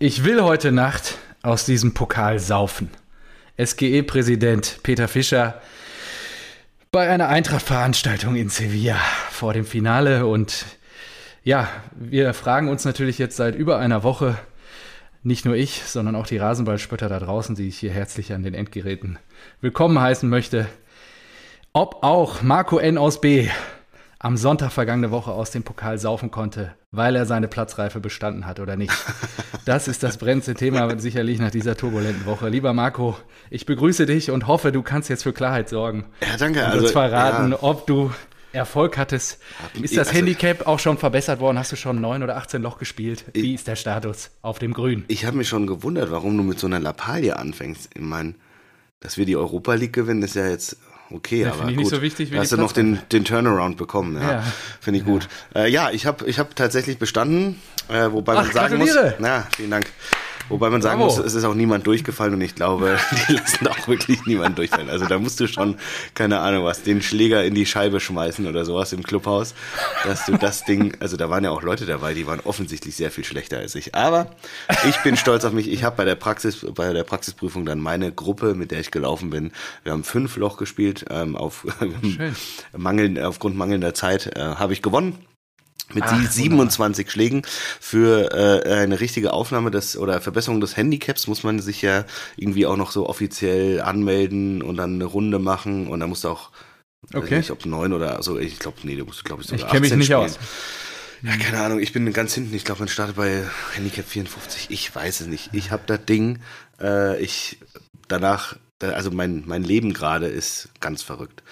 Ich will heute Nacht aus diesem Pokal saufen. SGE-Präsident Peter Fischer bei einer Eintracht-Veranstaltung in Sevilla vor dem Finale. Und ja, wir fragen uns natürlich jetzt seit über einer Woche, nicht nur ich, sondern auch die Rasenballspötter da draußen, die ich hier herzlich an den Endgeräten willkommen heißen möchte, ob auch Marco N aus B am Sonntag vergangene Woche aus dem Pokal saufen konnte, weil er seine Platzreife bestanden hat oder nicht. Das ist das brennendste Thema sicherlich nach dieser turbulenten Woche. Lieber Marco, ich begrüße dich und hoffe, du kannst jetzt für Klarheit sorgen. Ja, danke. Und also, uns verraten, ja. ob du Erfolg hattest. Ist das also- Handicap auch schon verbessert worden? Hast du schon 9 oder 18 Loch gespielt? Wie ist der Status auf dem Grün? Ich habe mich schon gewundert, warum du mit so einer Lappalie anfängst. Ich meine, dass wir die Europa League gewinnen, ist ja jetzt okay, Ja, aber gut. nicht so wichtig wie hast du noch den, den Turnaround bekommen, ja. Ja. Finde ich gut. Ja, äh, ja ich habe ich hab tatsächlich bestanden, äh, wobei man Ach, sagen muss, gratuliere. na, vielen Dank. Wobei man sagen Bravo. muss, es ist auch niemand durchgefallen und ich glaube, die lassen auch wirklich niemand durchfallen. Also da musst du schon, keine Ahnung was, den Schläger in die Scheibe schmeißen oder sowas im Clubhaus, dass du das Ding, also da waren ja auch Leute dabei, die waren offensichtlich sehr viel schlechter als ich. Aber ich bin stolz auf mich. Ich habe bei der Praxis, bei der Praxisprüfung dann meine Gruppe, mit der ich gelaufen bin, wir haben fünf Loch gespielt, ähm, auf Schön. Mangeln, aufgrund mangelnder Zeit äh, habe ich gewonnen mit Ach, sie 27 Schlägen für äh, eine richtige Aufnahme des oder Verbesserung des Handicaps muss man sich ja irgendwie auch noch so offiziell anmelden und dann eine Runde machen und dann musst du auch weiß Okay. nicht, ob neun oder so, ich glaube, nee, du musst glaube ich sogar Ich kenn mich 18 nicht spielen. aus. Ja, keine Ahnung, ich bin ganz hinten. Ich glaube, man startet bei Handicap 54. Ich weiß es nicht. Ich habe das Ding, äh, ich danach, da- also mein, mein Leben gerade ist ganz verrückt.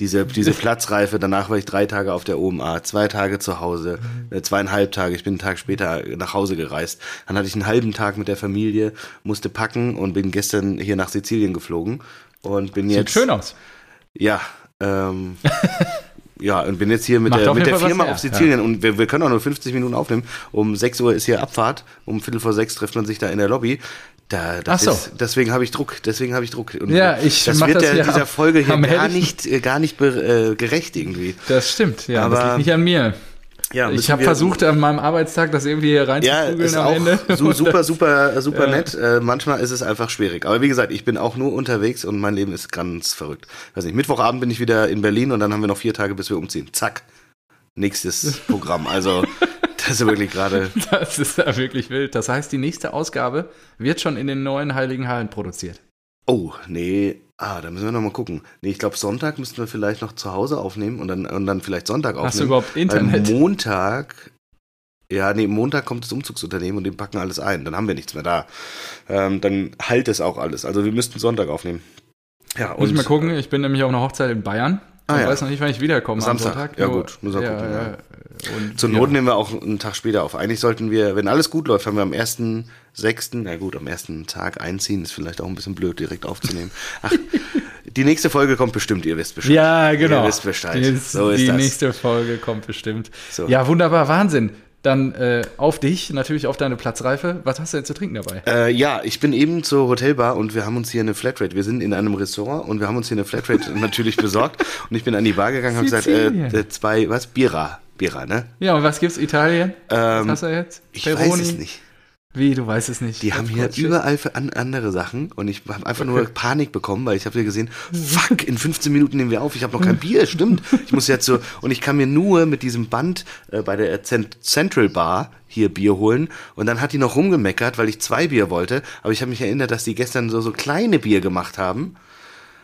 Diese, diese Platzreife, danach war ich drei Tage auf der OMA, zwei Tage zu Hause, äh, zweieinhalb Tage, ich bin einen Tag später nach Hause gereist. Dann hatte ich einen halben Tag mit der Familie, musste packen und bin gestern hier nach Sizilien geflogen und bin Sieht jetzt. schön aus. Ja, ähm, ja, und bin jetzt hier mit Macht der, mit der Firma auf Sizilien und wir, wir können auch nur 50 Minuten aufnehmen. Um 6 Uhr ist hier Abfahrt, um Viertel vor sechs trifft man sich da in der Lobby. Da, das Ach so. ist, deswegen habe ich Druck, deswegen habe ich Druck. Und Ja, ich das wird das der, hier dieser Folge hier am gar nicht, äh, gar nicht äh, gerecht irgendwie. Das stimmt, ja. das Aber- liegt nicht an mir. Ja, Ich habe versucht, an meinem Arbeitstag das irgendwie hier Ja, reinzuprügeln ist am auch Ende. su super, das- super, super Ja. nett. Äh, manchmal ist es einfach schwierig. Aber wie gesagt, ich bin auch nur unterwegs und mein Leben ist ganz verrückt. Weiß nicht, Mittwochabend bin ich wieder in Berlin und dann haben wir noch vier Tage, bis wir umziehen. Zack. Nächstes Programm. Also, das ist wirklich gerade. Das ist ja wirklich wild. Das heißt, die nächste Ausgabe wird schon in den neuen Heiligen Hallen produziert. Oh, nee. Ah, da müssen wir noch mal gucken. Nee, ich glaube, Sonntag müssten wir vielleicht noch zu Hause aufnehmen und dann, und dann vielleicht Sonntag aufnehmen. Hast du überhaupt Internet? Weil Montag. Ja, nee, Montag kommt das Umzugsunternehmen und die packen alles ein. Dann haben wir nichts mehr da. Ähm, dann halt es auch alles. Also wir müssten Sonntag aufnehmen. Ja, Muss ich mal gucken. Ich bin nämlich auf einer Hochzeit in Bayern. Ah, ich ja. weiß noch nicht, wann ich wiederkomme Samstag. am Sonntag. Ja, Nur- gut. Muss man gucken, ja. Und Zur ja. Not nehmen wir auch einen Tag später auf. Eigentlich sollten wir, wenn alles gut läuft, haben wir am 1.6., na gut, am ersten Tag einziehen, ist vielleicht auch ein bisschen blöd, direkt aufzunehmen. Ach, die nächste Folge kommt bestimmt, ihr wisst Bescheid. Ja, genau. Ihr wisst Bescheid. Die, so ist die das. nächste Folge kommt bestimmt. So. Ja, wunderbar, Wahnsinn. Dann äh, auf dich, natürlich auf deine Platzreife. Was hast du denn zu trinken dabei? Äh, ja, ich bin eben zur Hotelbar und wir haben uns hier eine Flatrate. Wir sind in einem Restaurant und wir haben uns hier eine Flatrate natürlich besorgt. Und ich bin an die Bar gegangen und habe gesagt, Sizilien. äh, zwei, was? Bira. Bira, ne? Ja, und was gibt's? Italien? Ähm, was hast du jetzt? Ich weiß es nicht. Wie, du weißt es nicht? Die haben hier überall für an, andere Sachen und ich habe einfach nur Panik bekommen, weil ich habe hier gesehen, fuck, in 15 Minuten nehmen wir auf, ich habe noch kein Bier, stimmt. Ich muss jetzt so und ich kann mir nur mit diesem Band äh, bei der Cent Central Bar hier Bier holen. Und dann hat die noch rumgemeckert, weil ich zwei Bier wollte, aber ich habe mich erinnert, dass die gestern so so kleine Bier gemacht haben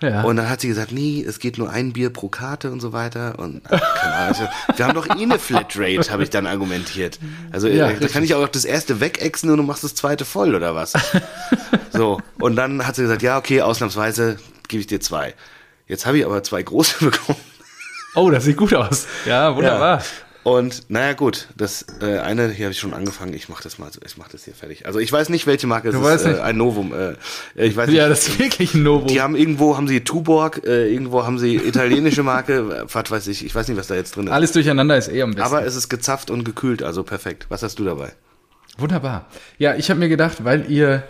Ja. und dann hat sie gesagt, nee, es geht nur ein Bier pro Karte und so weiter. Und keine Ahnung, wir haben doch eh eine Flatrate, habe ich dann argumentiert. Also Ja, äh, da richtig. kann ich auch das erste wegexen und du machst das zweite voll oder was? so, und dann hat sie gesagt, ja, okay, ausnahmsweise gebe ich dir zwei. Jetzt habe ich aber zwei große bekommen. oh, das sieht gut aus. Ja, wunderbar. Und naja, gut, das äh, eine hier habe ich schon angefangen. Ich mache das mal, so, ich mache das hier fertig. Also ich weiß nicht, welche Marke es Du ist. äh, nicht. ein Novum. Äh, ich weiß nicht. Ja, das ist wirklich ein Novum. Die haben irgendwo haben sie Tuborg, äh, irgendwo haben sie italienische Marke, was weiß ich, ich weiß nicht, was da jetzt drin ist. Alles durcheinander ist eh am besten. Aber es ist gezapft und gekühlt, also perfekt. Was hast du dabei? Wunderbar. Ja, ich habe mir gedacht, weil ihr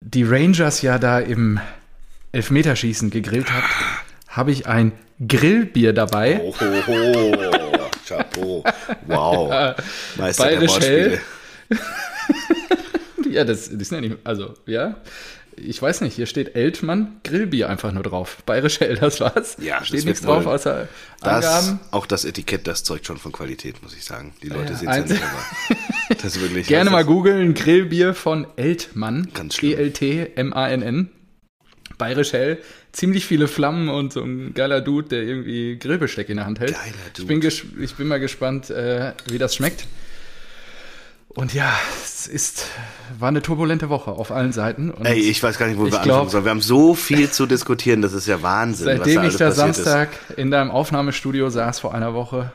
die Rangers ja da im Elfmeterschießen gegrillt habt, habe ich ein Grillbier dabei. Oh, ho, ho. Chapeau. Wow. Meister der Bayerisch Wortspiele. hell. ja, das, das ist ja nicht, also, ja. Ich weiß nicht, hier steht Eltmann Grillbier einfach nur drauf. Bayerische El, das war's. Ja, steht nichts drauf außer Das, Angaben. auch das Etikett, das zeugt schon von Qualität, muss ich sagen. Die Leute Ja, sehen es ja nicht, aber das ist wirklich. Gerne mal googeln, Grillbier von Eltmann. Ganz schlimm. E-L-T-M-A-N-N. Bayerisch hell. Ziemlich viele Flammen und so ein geiler Dude, der irgendwie Grillbesteck in der Hand hält. Geiler Ich bin, ich bin mal gespannt, äh, wie das schmeckt. Und ja, es ist, war eine turbulente Woche auf allen Seiten. Und Ey, ich weiß gar nicht, wo Ich wir anfangen sollen. Wir haben so viel zu diskutieren, das ist ja Wahnsinn. seitdem was ich da da alles passiert ist. Samstag in deinem Aufnahmestudio saß vor einer Woche,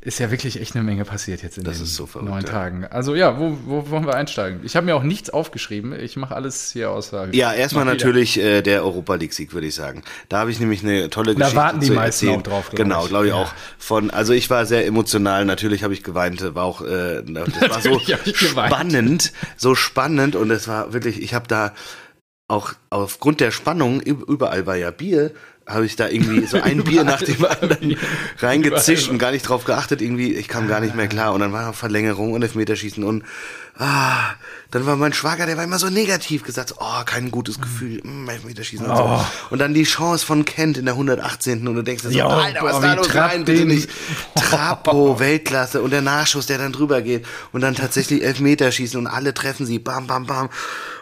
ist ja wirklich echt eine Menge passiert jetzt in Das den so verrückt, neun ja. Tagen. Also ja, wo, wo wollen wir einsteigen? Ich habe mir auch nichts aufgeschrieben. Ich mache alles hier aus der Ja, erstmal natürlich äh, der Europa League Sieg, würde ich sagen. Da habe ich nämlich eine tolle Geschichte warten die meisten erzählen. auch drauf, glaub Genau, glaube ich Ja. auch. Von, also ich war sehr emotional. Natürlich habe ich geweint. War auch, äh, das war so Natürlich ich geweint. spannend, so spannend und es war wirklich. Ich habe da auch aufgrund der Spannung üb- überall war ja Bier. Habe ich da irgendwie so ein Bier nach dem anderen reingezischt und gar nicht drauf geachtet. Irgendwie, ich kam gar nicht mehr klar. Und dann war noch Verlängerung und Elfmeterschießen und ah, dann war mein Schwager, der war immer so negativ gesagt, oh, kein gutes Gefühl, mm, Elfmeterschießen und Oh. so. Und dann die Chance von Kent in der 118. und du denkst dir so, Jo, Alter, was boah, ist da los? Nein, bitte nicht. Trapo, Weltklasse und der Nachschuss, der dann drüber geht und dann tatsächlich Elfmeterschießen und alle treffen sie, bam, bam, bam.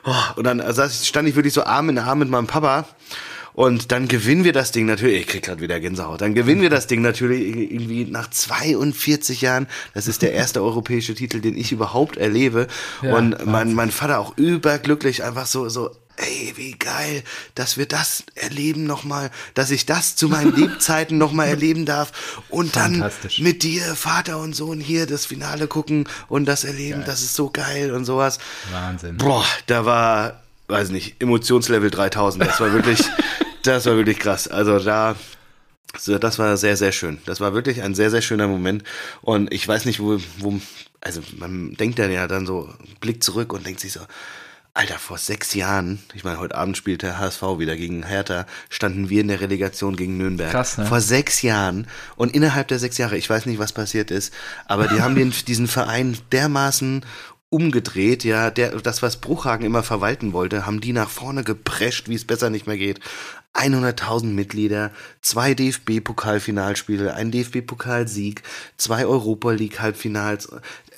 Oh, und dann saß ich, stand ich wirklich so Arm in Arm mit meinem Papa und dann gewinnen wir das Ding natürlich, ich krieg gerade wieder Gänsehaut, dann gewinnen wir das Ding natürlich irgendwie nach 42 Jahren. Das ist der erste europäische Titel, den ich überhaupt erlebe. Ja, und mein, mein Vater auch überglücklich, einfach so, so, ey, wie geil, dass wir das erleben nochmal, dass ich das zu meinen Lebzeiten nochmal erleben darf. Und dann mit dir, Vater und Sohn, hier das Finale gucken und das erleben, das ist so geil und sowas. Wahnsinn. Boah, da war, weiß nicht, Emotionslevel 3000. Das war wirklich, das war wirklich krass. Also da, so, das war sehr, sehr schön. Das war wirklich ein sehr, sehr schöner Moment. Und ich weiß nicht, wo, wo, also man denkt dann ja dann so, blickt zurück und denkt sich so, Alter, vor sechs Jahren, ich meine, heute Abend spielt der HSV wieder gegen Hertha, standen wir in der Relegation gegen Nürnberg. Krass, ne? Vor sechs Jahren und innerhalb der sechs Jahre, ich weiß nicht, was passiert ist, aber die haben den, diesen Verein dermaßen umgedreht, ja, der, das, was Bruchhagen immer verwalten wollte, haben die nach vorne geprescht, wie es besser nicht mehr geht. 100.000 Mitglieder, zwei DFB-Pokalfinalspiele, ein DFB-Pokalsieg, zwei Europa League-Halbfinals,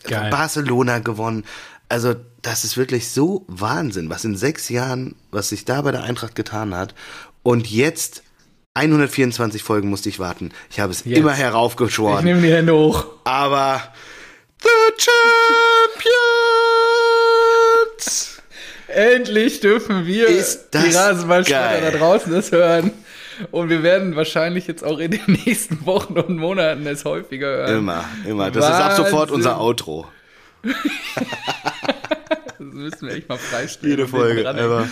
Geil. Barcelona gewonnen. Also, das ist wirklich so Wahnsinn, was in sechs Jahren, was sich da bei der Eintracht getan hat. Und jetzt, 124 Folgen musste ich warten. Ich habe es Jetzt. immer Ich heraufgeschworen. nehme die Hände hoch. Aber The Champions! Endlich dürfen wir, die Rasenballspieler da draußen, das hören. Und wir werden wahrscheinlich jetzt auch in den nächsten Wochen und Monaten es häufiger hören. Immer, immer. Das ist ab sofort Wahnsinn. unser Outro. Das müssen wir echt mal freistellen. Jede Folge. Aber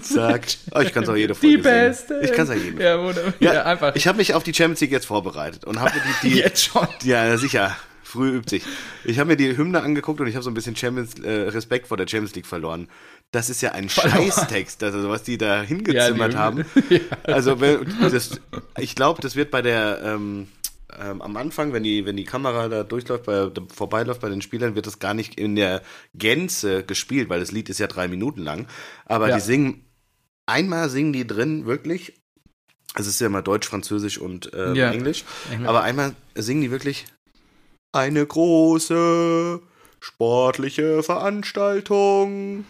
sagt. Oh, ich kann es auch jede Folge Die beste. singen. Ich kann es auch jede Ja, wunderbar. Ja, Ja, einfach. Ich habe mich auf die Champions League jetzt vorbereitet und habe die, die Jetzt schon. Ja, sicher. Früh übt sich. Ich habe mir die Hymne angeguckt und ich habe so ein bisschen Champions, äh, Respekt vor der Champions League verloren. Das ist ja ein Scheißtext, also was die da hingezimmert Ja, die haben. Hymne. Also wenn- das, ich glaube, das wird bei der ähm, ähm, am Anfang, wenn die wenn die Kamera da durchläuft, bei, vorbeiläuft bei den Spielern, wird das gar nicht in der Gänze gespielt, weil das Lied ist ja drei Minuten lang. Aber Ja. die singen einmal singen die drin wirklich. Es ist ja immer Deutsch, Französisch und ähm, Ja. Englisch. Englisch. Aber einmal singen die wirklich eine große sportliche Veranstaltung.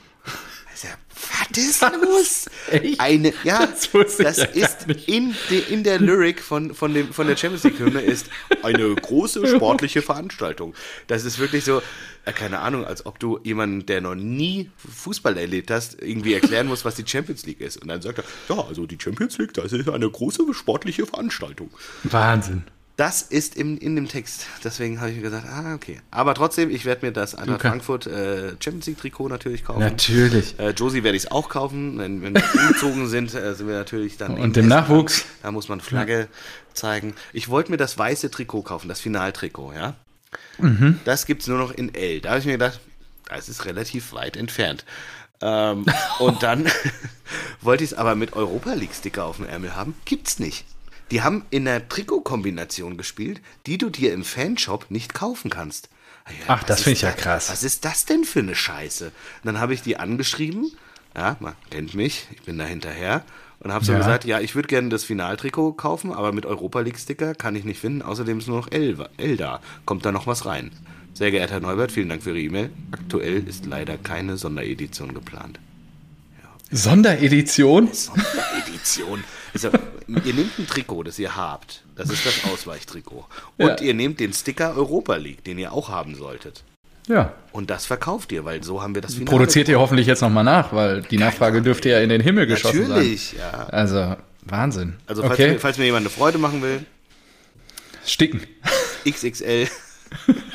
Also, was ist los? Echt? Eine, ja, Das wusste ich das ja gar ist nicht. in, de, in der Lyric von, von, dem, von der Champions League Hymne ist eine große sportliche Veranstaltung. Das ist wirklich so, äh, keine Ahnung, als ob du jemanden, der noch nie Fußball erlebt hast, irgendwie erklären musst, was die Champions League ist. Und dann sagt er, ja, also die Champions League, das ist eine große sportliche Veranstaltung. Wahnsinn. Das ist im, in dem Text. Deswegen habe ich mir gesagt, ah, okay. Aber trotzdem, ich werde mir das Eintracht Frankfurt äh, Champions League Trikot natürlich kaufen. Natürlich. Äh, Josie werde ich es auch kaufen. Wenn, wenn wir umgezogen sind, äh, sind wir natürlich dann. Und dem. Nachwuchs. Da muss man Flagge zeigen. Ich wollte mir das weiße Trikot kaufen, das Finaltrikot, ja. Mhm. Das gibt es nur noch in L. Da habe ich mir gedacht, das ist relativ weit entfernt. Ähm, und dann wollte ich es aber mit Europa League Sticker auf dem Ärmel haben. Gibt's nicht. Die haben in einer Trikotkombination gespielt, die du dir im Fanshop nicht kaufen kannst. Ach, das finde ich ja krass. Was ist das denn für eine Scheiße? Und dann habe ich die angeschrieben. Ja, man kennt mich, ich bin da hinterher. Und habe so Ja. gesagt, ja, ich würde gerne das Finaltrikot kaufen, aber mit Europa League-Sticker kann ich nicht finden. Außerdem ist nur noch L, L da. Kommt da noch was rein? Sehr geehrter Herr Neubert, vielen Dank für Ihre E-Mail. Aktuell ist leider keine Sonderedition geplant. Sonderedition? Sonderedition. Also, ihr nehmt ein Trikot, das ihr habt. Das ist das Ausweichtrikot. Und Ja. ihr nehmt den Sticker Europa League, den ihr auch haben solltet. Ja. Und das verkauft ihr, weil so haben wir das Finale. Produziert ihr hoffentlich jetzt nochmal nach, weil die Nachfrage dürfte ja in den Himmel geschossen sein. Natürlich, ja. Also, Wahnsinn. Also falls, okay, mir, falls mir jemand eine Freude machen will, sticken. XXL.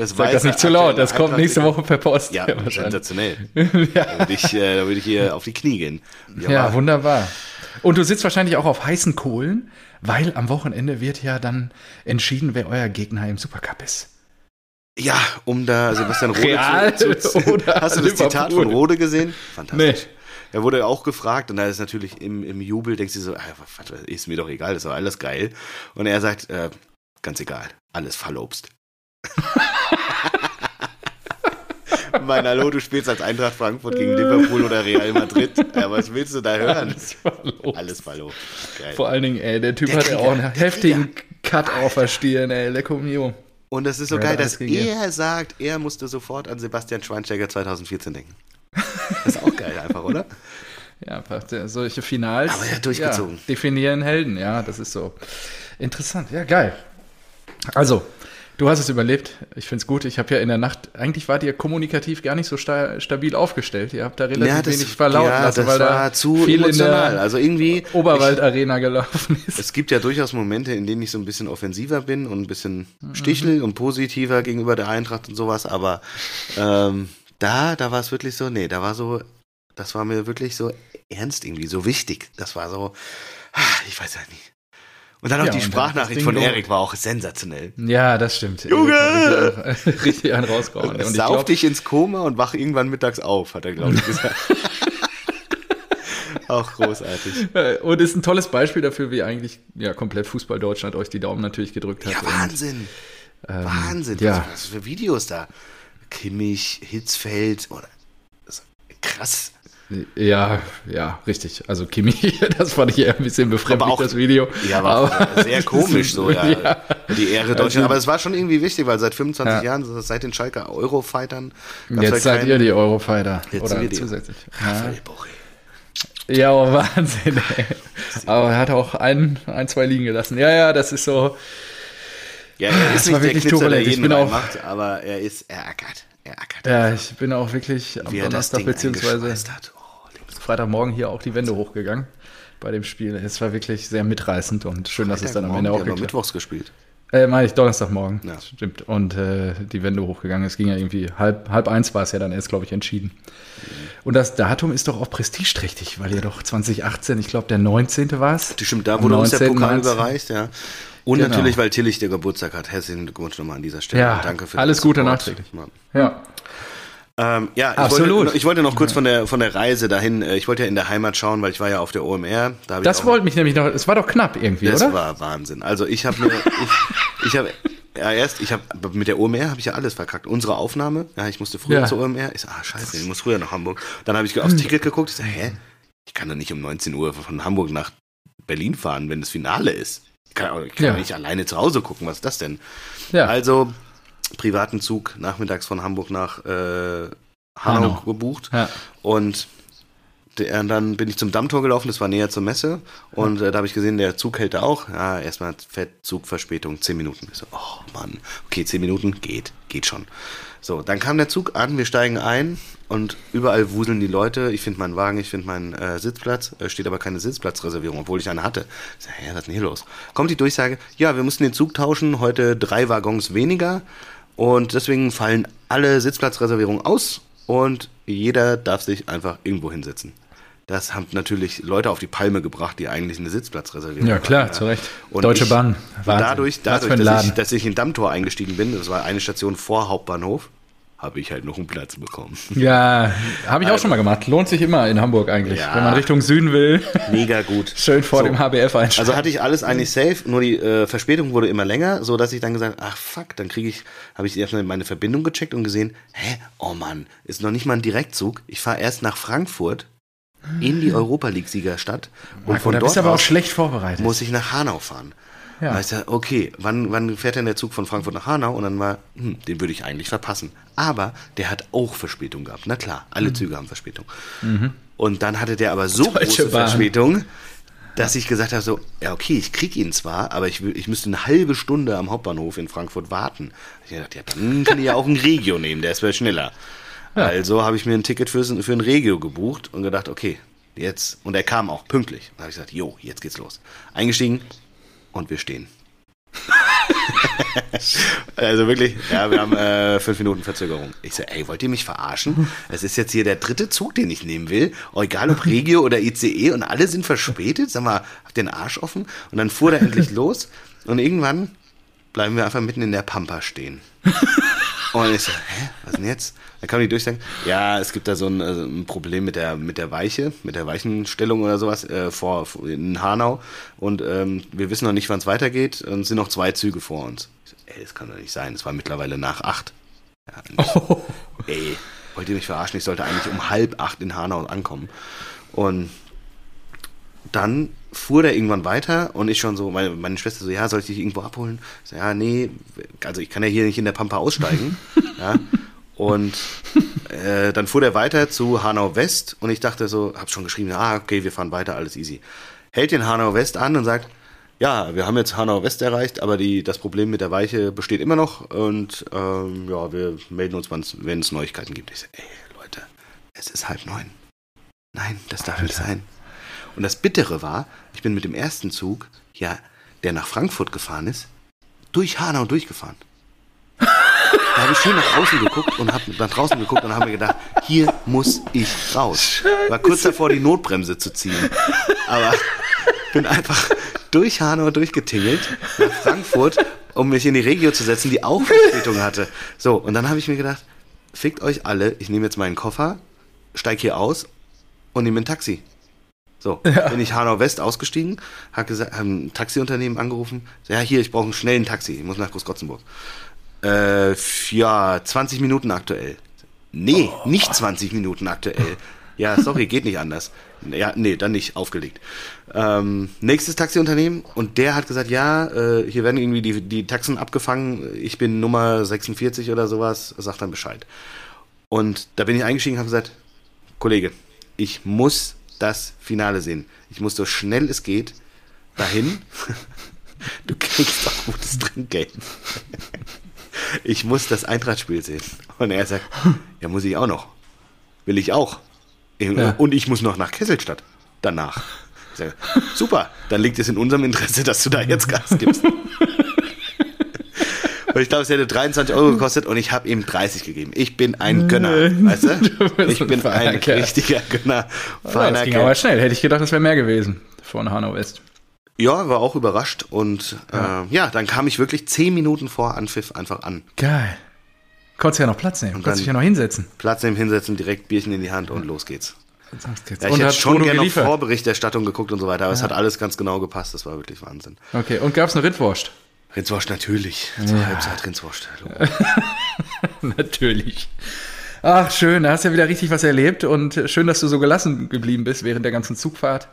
das Sag das nicht zu laut, das kommt nächste Woche per Post. Ja, sensationell. ja. Da würde ich, äh, da würde ich hier auf die Knie gehen. ja, aber- wunderbar. Und du sitzt wahrscheinlich auch auf heißen Kohlen, weil am Wochenende wird ja dann entschieden, wer euer Gegner im Supercup ist. ja, um da Sebastian Rode Real zu, zu, oder Hast du das Zitat Liverpool? von Rode gesehen? Fantastisch. Nee. Er wurde auch gefragt und da ist natürlich im, im Jubel, denkst du so, ah, ist mir doch egal, das ist doch alles geil. Und er sagt, äh, ganz egal, alles Fallobst. mein Hallo, du spielst als Eintracht Frankfurt gegen Liverpool oder Real Madrid. Ja, was willst du da hören? Alles verlobt. Vor allen Dingen, ey, der Typ Der hat ja auch einen heftigen Cut auf der Stirn, ey, Lecco mio. Und das ist so Ja, geil, dass er sagt, er musste sofort an Sebastian Schweinsteiger 2014 denken. Das ist auch geil einfach, oder? Ja, solche Finals. Aber er hat durchgezogen. Ja, definieren Helden, ja, das ist so. Interessant, ja, geil. Also, du hast es überlebt. Ich finde es gut. Ich habe ja in der Nacht, eigentlich wart ihr kommunikativ gar nicht so sta stabil aufgestellt. Ihr habt da relativ wenig verlauten ja, lassen, das weil war da zu viel emotional. in der also irgendwie, Oberwald-Arena gelaufen ist. es gibt ja durchaus Momente, in denen ich so ein bisschen offensiver bin und ein bisschen Mhm. stichel und positiver gegenüber der Eintracht und sowas, aber ähm, da, da war es wirklich so, nee, da war so, das war mir wirklich so ernst irgendwie, so wichtig. Das war so, ah, ich weiß ja nicht. Und dann auch Ja, die und Sprachnachricht von Erik war auch sensationell. Ja, das stimmt. Junge! Richtig, einen rausgehauen. Und Sauf glaub, dich ins Koma und wach irgendwann mittags auf, hat er, glaube ich, gesagt. auch großartig. äh, und ist ein tolles Beispiel dafür, wie eigentlich ja, komplett Fußball Deutschland euch die Daumen natürlich gedrückt hat. Ja, Und, Wahnsinn. Wahnsinn. Ähm, ja. Was, was für Videos da. Kimmich, Hitzfeld oder krass. Ja, ja, richtig. Also Kimi, das fand ich eher ein bisschen befremdlich, Aber auch- das Video. Ja, war sehr komisch so, ja. ja. Die Ehre Deutschland. Also- aber es war schon irgendwie wichtig, weil seit 25 Ja. Jahren, seit den Schalker Eurofightern, Jetzt halt seid keinen- ihr die Eurofighter. Jetzt Oder sind wir die. zusätzlich. Ja, Raphael ja oh, Wahnsinn. Ey. Aber er hat auch ein, ein, zwei liegen gelassen. Ja, ja, das ist so. Ja, er ist Das nicht der wirklich Knitzer, der jeden bin auch- macht, aber er ist, er ackert. Er ackert. Ja, ich bin auch wirklich am Wie er Donnerstag beziehungsweise hat. Freitagmorgen hier auch die Wände hochgegangen bei dem Spiel. Es war wirklich sehr mitreißend und schön, dass es dann am Ende auch geklappt mittwochs gespielt. Äh, meine ich, Donnerstagmorgen. Ja. Stimmt. Und äh, die Wände hochgegangen. Es ging ja irgendwie halb, halb eins war es ja dann erst, glaube ich, entschieden. Und das Datum ist doch auch prestigeträchtig, weil ihr doch 2018, ich glaube, der 19. war es. Stimmt, da wurde uns der 19., Pokal 19.. überreicht, ja. Und Genau. natürlich, weil Tillich der Geburtstag hat. Herzlichen Glückwunsch nochmal an dieser Stelle. Ja, danke für alles Gute nachträglich. Ja. Ja. Ähm, ja, ich Absolut. wollte, ich wollte noch kurz von der, von der Reise dahin, äh, ich wollte ja in der Heimat schauen, weil ich war ja auf der OMR. Da Das wollte mich nämlich noch, es war doch knapp irgendwie, Das oder? war Wahnsinn. Also ich habe mir, ich, ich habe, ja erst, ich habe, mit der OMR habe ich ja alles verkackt. Unsere Aufnahme, ja, ich musste früher Ja. zur OMR. Ich so, ah scheiße, ich muss früher nach Hamburg. Dann habe ich aufs Ticket geguckt, ich so, hä? Ich kann doch nicht um 19 Uhr von Hamburg nach Berlin fahren, wenn das Finale ist. Ich kann, ich kann Ja. nicht alleine zu Hause gucken, was ist das denn? Ja. Also, privaten Zug nachmittags von Hamburg nach äh, Hanau Hanau. gebucht. ja. Und der, dann bin ich zum Dammtor gelaufen, das war näher zur Messe. Und äh, da habe ich gesehen, der Zug hält da auch. Ja, erstmal fett Zugverspätung, 10 Minuten. Ich so, oh Mann, okay, 10 Minuten, geht, geht schon. So, dann kam der Zug an, wir steigen ein und überall wuseln die Leute. Ich finde meinen Wagen, ich finde meinen äh, Sitzplatz, äh, steht aber keine Sitzplatzreservierung, obwohl ich eine hatte. Ich sag, hä, was ist denn hier los? Kommt die Durchsage, ja, wir mussten den Zug tauschen, heute drei Waggons weniger und deswegen fallen alle Sitzplatzreservierungen aus und jeder darf sich einfach irgendwo hinsetzen. Das haben natürlich Leute auf die Palme gebracht, die eigentlich eine Sitzplatzreservierung Ja, klar, hatten, zu Recht. Und Deutsche ich, Bahn, Wahnsinn. dadurch, dadurch dass, ich, dass ich in Dammtor eingestiegen bin, das war eine Station vor Hauptbahnhof, habe ich halt noch einen Platz bekommen. Ja, habe ich auch schon mal gemacht. Lohnt sich immer in Hamburg eigentlich, Ja. wenn man Richtung Süden will. Mega gut. Schön vor So. dem HBF einsteigen. Also hatte ich alles eigentlich safe, nur die äh, Verspätung wurde immer länger, so dass ich dann gesagt, ach fuck, dann kriege ich, habe ich erstmal meine Verbindung gecheckt und gesehen, hä, oh Mann, ist noch nicht mal ein Direktzug. Ich fahre erst nach Frankfurt in die Europa League Siegerstadt und Marco, von da dort bist du aber auch schlecht vorbereitet. muss ich nach Hanau fahren. Ja. Ja. Da ist ja, okay, wann, wann fährt denn der Zug von Frankfurt nach Hanau? Und dann war, hm, den würde ich eigentlich verpassen. Aber der hat auch Verspätung gehabt. Na klar, alle Mhm. Züge haben Verspätung. Und dann hatte der aber so Deutsche große Bahn. Verspätung, dass ich gesagt habe, so, ja okay, ich krieg ihn zwar, aber ich, ich müsste eine halbe Stunde am Hauptbahnhof in Frankfurt warten. Ich habe gedacht, ja, dann kann ich ja auch ein Regio nehmen, der ist viel schneller. Also habe ich mir ein Ticket für, für ein Regio gebucht und gedacht, okay, jetzt, und er kam auch pünktlich. Dann habe ich gesagt, jo, jetzt geht's los. Eingestiegen und wir stehen. also wirklich, ja, wir haben äh, fünf Minuten Verzögerung. Ich so, ey, wollt ihr mich verarschen? Es ist jetzt hier der dritte Zug, den ich nehmen will. Oh, egal ob Regio oder ICE und alle sind verspätet. Sag mal, habt den Arsch offen? Und dann fuhr der endlich los und irgendwann bleiben wir einfach mitten in der Pampa stehen. Und ich so, hä, was denn jetzt? Dann kam die durchsagen, ja, es gibt da so ein, also ein Problem mit der, mit der Weiche, mit der Weichenstellung oder sowas äh, vor, in Hanau. Und ähm, wir wissen noch nicht, wann es weitergeht. Und es sind noch zwei Züge vor uns. Ich so, ey, das kann doch nicht sein. Es war mittlerweile nach acht. Ja, so, Ey, wollt ihr mich verarschen? Ich sollte eigentlich um halb acht in Hanau ankommen. Und dann fuhr der irgendwann weiter und ich schon so, meine, meine Schwester so, ja, soll ich dich irgendwo abholen? Ich so, ja, nee, also ich kann ja hier nicht in der Pampa aussteigen. ja. Und äh, dann fuhr der weiter zu Hanau West und ich dachte so, hab schon geschrieben, ah, okay, wir fahren weiter, alles easy. Hält den Hanau West an und sagt, ja, wir haben jetzt Hanau West erreicht, aber die, das Problem mit der Weiche besteht immer noch und ähm, ja, wir melden uns, wenn es Neuigkeiten gibt. Ich so, ey, Leute, es ist halb neun. Nein, das darf nicht Alter. sein. Und das Bittere war, ich bin mit dem ersten Zug, ja, der nach Frankfurt gefahren ist, durch Hanau durchgefahren. Da habe ich schön nach außen geguckt und habe nach draußen geguckt und habe mir gedacht, hier muss ich raus. War kurz davor, die Notbremse zu ziehen. Aber bin einfach durch Hanau durchgetingelt nach Frankfurt, um mich in die Regio zu setzen, die auch Verspätung hatte. So, und dann habe ich mir gedacht, fickt euch alle, ich nehme jetzt meinen Koffer, steig hier aus und nehme ein Taxi. So, bin ich Hanau West ausgestiegen, habe gesagt, hab ein Taxiunternehmen angerufen. So, ja, hier, ich brauche einen schnellen Taxi, ich muss nach Großgotzenburg. Äh, ja, 20 Minuten aktuell. Nee, nicht 20 Minuten aktuell. Ja, sorry, geht nicht anders. Ja, nee, dann nicht, aufgelegt. Ähm, nächstes Taxiunternehmen und der hat gesagt, ja, äh, hier werden irgendwie die, die Taxen abgefangen, ich bin Nummer 46 oder sowas, sagt dann Bescheid. Und da bin ich eingestiegen und habe gesagt, Kollege, ich muss das Finale sehen. Ich muss so schnell es geht dahin. Du kriegst doch gutes Trinkgeld. Ich muss das Eintrachtspiel sehen. Und er sagt, ja, muss ich auch noch. Will ich auch. Ja. Und ich muss noch nach Kesselstadt. Danach. Ich sage, super, dann liegt es in unserem Interesse, dass du da jetzt Gas gibst. Und ich glaube, es hätte 23 Euro gekostet und ich habe ihm 30 gegeben. Ich bin ein Gönner, weißt du? Ich ein bin ein Kerl. richtiger Gönner. Ja, Feiner das ging Kerl. aber schnell. Hätte ich gedacht, das wäre mehr gewesen von Hanau West. Ja, war auch überrascht und ja. Äh, ja, dann kam ich wirklich 10 Minuten vor Anpfiff einfach an. Geil. Konntest ja noch Platz nehmen. Konntest dann- dich ja noch hinsetzen. Platz nehmen, hinsetzen, direkt Bierchen in die Hand und los geht's. Ja, ich und hätte schon gerne noch. Vorberichterstattung geguckt und so weiter, aber es hat alles ganz genau gepasst. Das war wirklich Wahnsinn. Okay, und gab's eine Rittwurst? Rindswurst natürlich. Zur Halbzeit Rindswurst. Natürlich. Ach, schön, da hast du ja wieder richtig was erlebt und schön, dass du so gelassen geblieben bist während der ganzen Zugfahrt.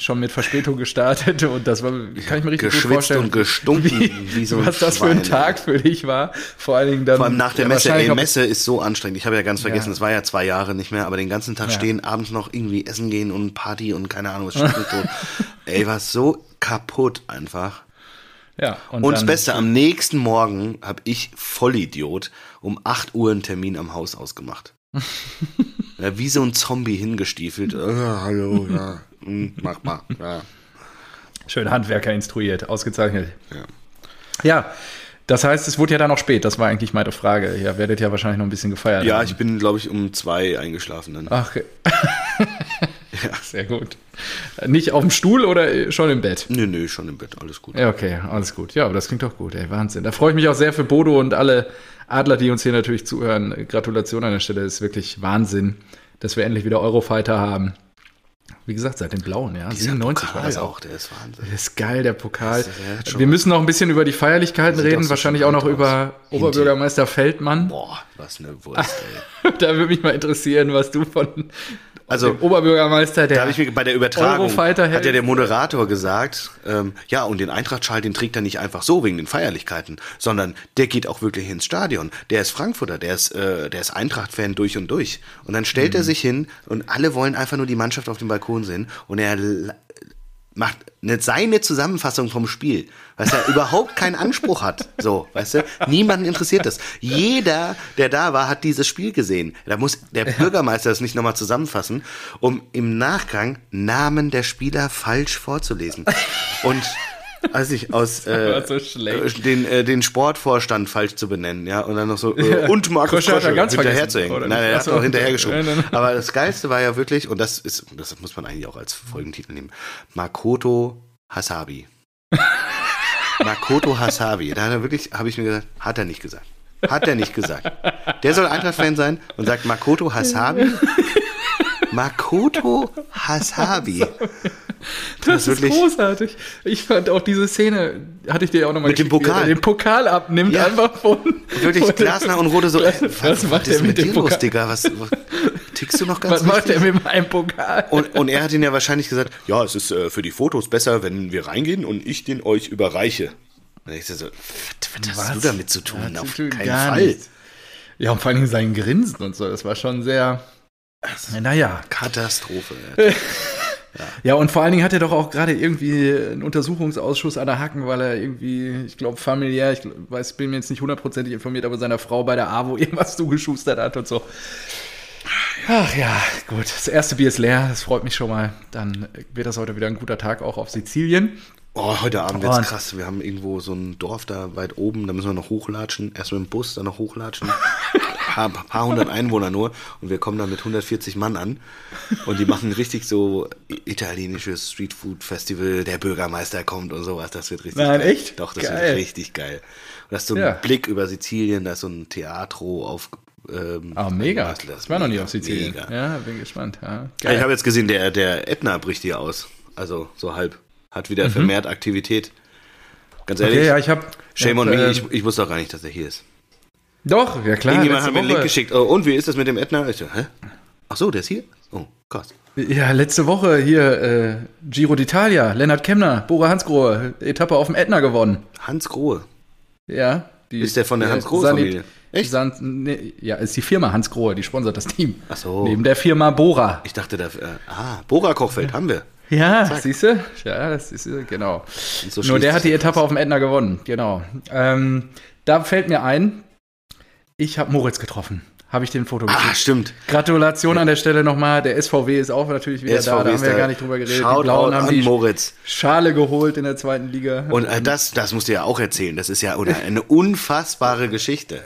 Schon mit Verspätung gestartet und das war, kann ich mir richtig gut vorstellen. und gestunken wie so ein was das für ein. Tag für dich war. Vor allen Dingen dann. Vor allem nach der ja, Messe. Ey, Messe ist so anstrengend. Ich habe ja ganz vergessen, Ja. es war ja zwei Jahre nicht mehr, aber den ganzen Tag Ja. stehen, abends noch irgendwie essen gehen und Party und keine Ahnung, was. Ey, war so kaputt einfach. Ja, und, Und das Beste, am nächsten Morgen habe ich Vollidiot um 8 Uhr einen Termin am Haus ausgemacht. ja, wie so ein Zombie hingestiefelt. Äh, hallo, ja, hm, mach mal. Ja. Schön Handwerker instruiert, ausgezeichnet. Ja. Ja, das heißt, es wurde ja dann noch spät. Das war eigentlich meine Frage. Ihr werdet ja wahrscheinlich noch ein bisschen gefeiert. ja, haben. ich bin, glaube ich, um zwei eingeschlafen dann. Ach, okay. sehr gut. Nicht auf dem Stuhl oder schon im Bett? Nö, nö, schon im Bett, alles gut. Ja, okay, alles gut. Ja, aber das klingt doch gut, ey, Wahnsinn. Da freue ich mich auch sehr für Bodo und alle Adler, die uns hier natürlich zuhören, Gratulation an der Stelle. ist wirklich Wahnsinn, dass wir endlich wieder Eurofighter haben. Wie gesagt, seit den Blauen, ja. Dieser 97 Pokal war das auch, der ist Wahnsinn. Das ist geil, der Pokal. Das ist ja schon Wir müssen noch ein bisschen über die Feierlichkeiten reden, wahrscheinlich auch noch über aus. Oberbürgermeister Feldmann. Boah, was eine Wurst, ey. Da würde mich mal interessieren, was du von Also, dem Oberbürgermeister, der Da ich mir bei der Übertragung hat ja der Moderator gesagt, ähm, ja, und den Eintrachtschal, den trägt er nicht einfach so wegen den Feierlichkeiten, sondern der geht auch wirklich ins Stadion. Der ist Frankfurter, der ist, äh, der ist Eintracht-Fan durch und durch. Und dann stellt er Mhm. sich hin und alle wollen einfach nur die Mannschaft auf dem Balkon sehen und er macht eine, seine Zusammenfassung vom Spiel, was er überhaupt keinen Anspruch hat. So, weißt du? Niemanden interessiert das. Jeder, der da war, hat dieses Spiel gesehen. Da muss der Bürgermeister das nicht nochmal zusammenfassen, um im Nachgang Namen der Spieler falsch vorzulesen. Und als ich aus äh, so äh, den, äh, den Sportvorstand falsch zu benennen, ja, und dann noch so äh, und Markus Krösche ganz hinterher zu hängen. Nein, er hat noch hinterhergeschoben. Nein, nein, nein. Aber das Geilste war ja wirklich, und das ist, das muss man eigentlich auch als Folgentitel nehmen, Makoto Hasabi. Makoto Hasabi. Da hat er wirklich, habe ich mir gesagt, hat er nicht gesagt. Hat er nicht gesagt. Der soll Eintracht-Fan sein und sagt Makoto Hasabi. Makoto Hasabi. Das ist wirklich- großartig. Ich fand auch diese Szene, hatte ich dir auch nochmal Mit dem Pokal. den Pokal abnimmt Ja. einfach von. Wirklich von- Glasner und Rode so, Was- ey, was macht der mit dem dir los, Pokal? Digga? Was, was, tickst du noch ganz Was macht richtig? er mit meinem Pokal? Und, und er hat ihn ja wahrscheinlich gesagt, ja, es ist äh, für die Fotos besser, wenn wir reingehen und ich den euch überreiche. Und ich so, was, was hast du damit zu tun? Ja, Auf keinen Fall. nichts. Ja, und vor allen Dingen sein Grinsen und so, das war schon sehr. Naja. Katastrophe. ey. Ja, und vor allen Dingen hat er doch auch gerade irgendwie einen Untersuchungsausschuss an der Hacken, weil er irgendwie, ich glaube, familiär, ich weiß, bin mir jetzt nicht hundertprozentig informiert, aber seiner Frau bei der AWO irgendwas zugeschustert hat und so. Ach ja, gut. Das erste Bier ist leer, das freut mich schon mal. Dann wird das heute wieder ein guter Tag auch auf Sizilien. Oh, heute Abend wird's Und- krass. Wir haben irgendwo so ein Dorf da weit oben, da müssen wir noch hochlatschen. Erst mit dem Bus, dann noch hochlatschen. Ein paar, paar hundert Einwohner nur. Und wir kommen da mit 140 Mann an. Und die machen richtig so italienisches Streetfood-Festival. Der Bürgermeister kommt und sowas. Das wird richtig Nein, geil. echt? Doch, das Geil. wird richtig geil. Und das ist so ein Ja. Blick über Sizilien, da ist so ein Theatro auf. Ähm, Ah, mega. das Ich war noch nie auf Sizilien. Mega. Ja, bin gespannt. Ja, Ich habe jetzt gesehen, der, der Ätna bricht hier aus. Also so halb. Hat wieder vermehrt Aktivität. Ganz ehrlich, Mhm. Okay, ja, ich habe. shame on hab, me, äh, ich, ich wusste auch gar nicht, dass er hier ist. Doch, ja klar. Irgendjemand hat mir einen Link geschickt. Oh, und wie ist das mit dem Ätna? Ich so, hä? Ach so, der ist hier? Oh, krass. Ja, letzte Woche hier äh, Giro d'Italia, Lennart Kemner, Bora Hansgrohe, Etappe auf dem Ätna gewonnen. Hans Grohe. Ja. Die, Ist der von der ja, Hans-Grohe-Familie? Echt? San, nee, ja, ist die Firma Hans Grohe, die sponsert das Team. Ach so. Neben der Firma Bora. Ich dachte, da, äh, ah, Bora Kochfeld haben wir. Ja, siehst du? Ja, das ist äh, genau. so Nur der hat die Etappe auf dem Ätna gewonnen, genau. Ähm, da fällt mir ein, ich habe Moritz getroffen. Habe ich den Foto Ah, geschickt. stimmt. Gratulation an der Stelle nochmal. Der SVW ist auch natürlich wieder da, da haben wir ja gar nicht drüber geredet. Schaut die Blauen haben die Moritz. Schale geholt in der zweiten Liga. Und äh, das, das musst du ja auch erzählen. Das ist ja una- eine unfassbare Geschichte.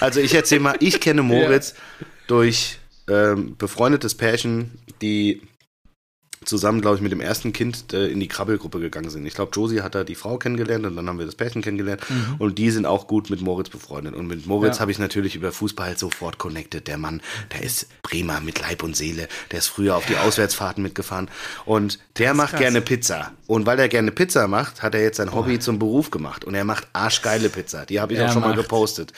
Also ich erzähle mal, ich kenne Moritz durch ähm, befreundetes Pärchen, die zusammen, glaube ich, mit dem ersten Kind äh, in die Krabbelgruppe gegangen sind. Ich glaube, Josie hat da die Frau kennengelernt und dann haben wir das Pärchen kennengelernt. Und die sind auch gut mit Moritz befreundet. Und mit Moritz Ja. habe ich natürlich über Fußball halt sofort connected. Der Mann, der ist Bremer mit Leib und Seele. Der ist früher auf die Auswärtsfahrten mitgefahren. Und der macht krass. gerne Pizza. Und weil er gerne Pizza macht, hat er jetzt sein Hobby zum Beruf gemacht. Und er macht arschgeile Pizza. Die habe ich Er auch schon mal gepostet.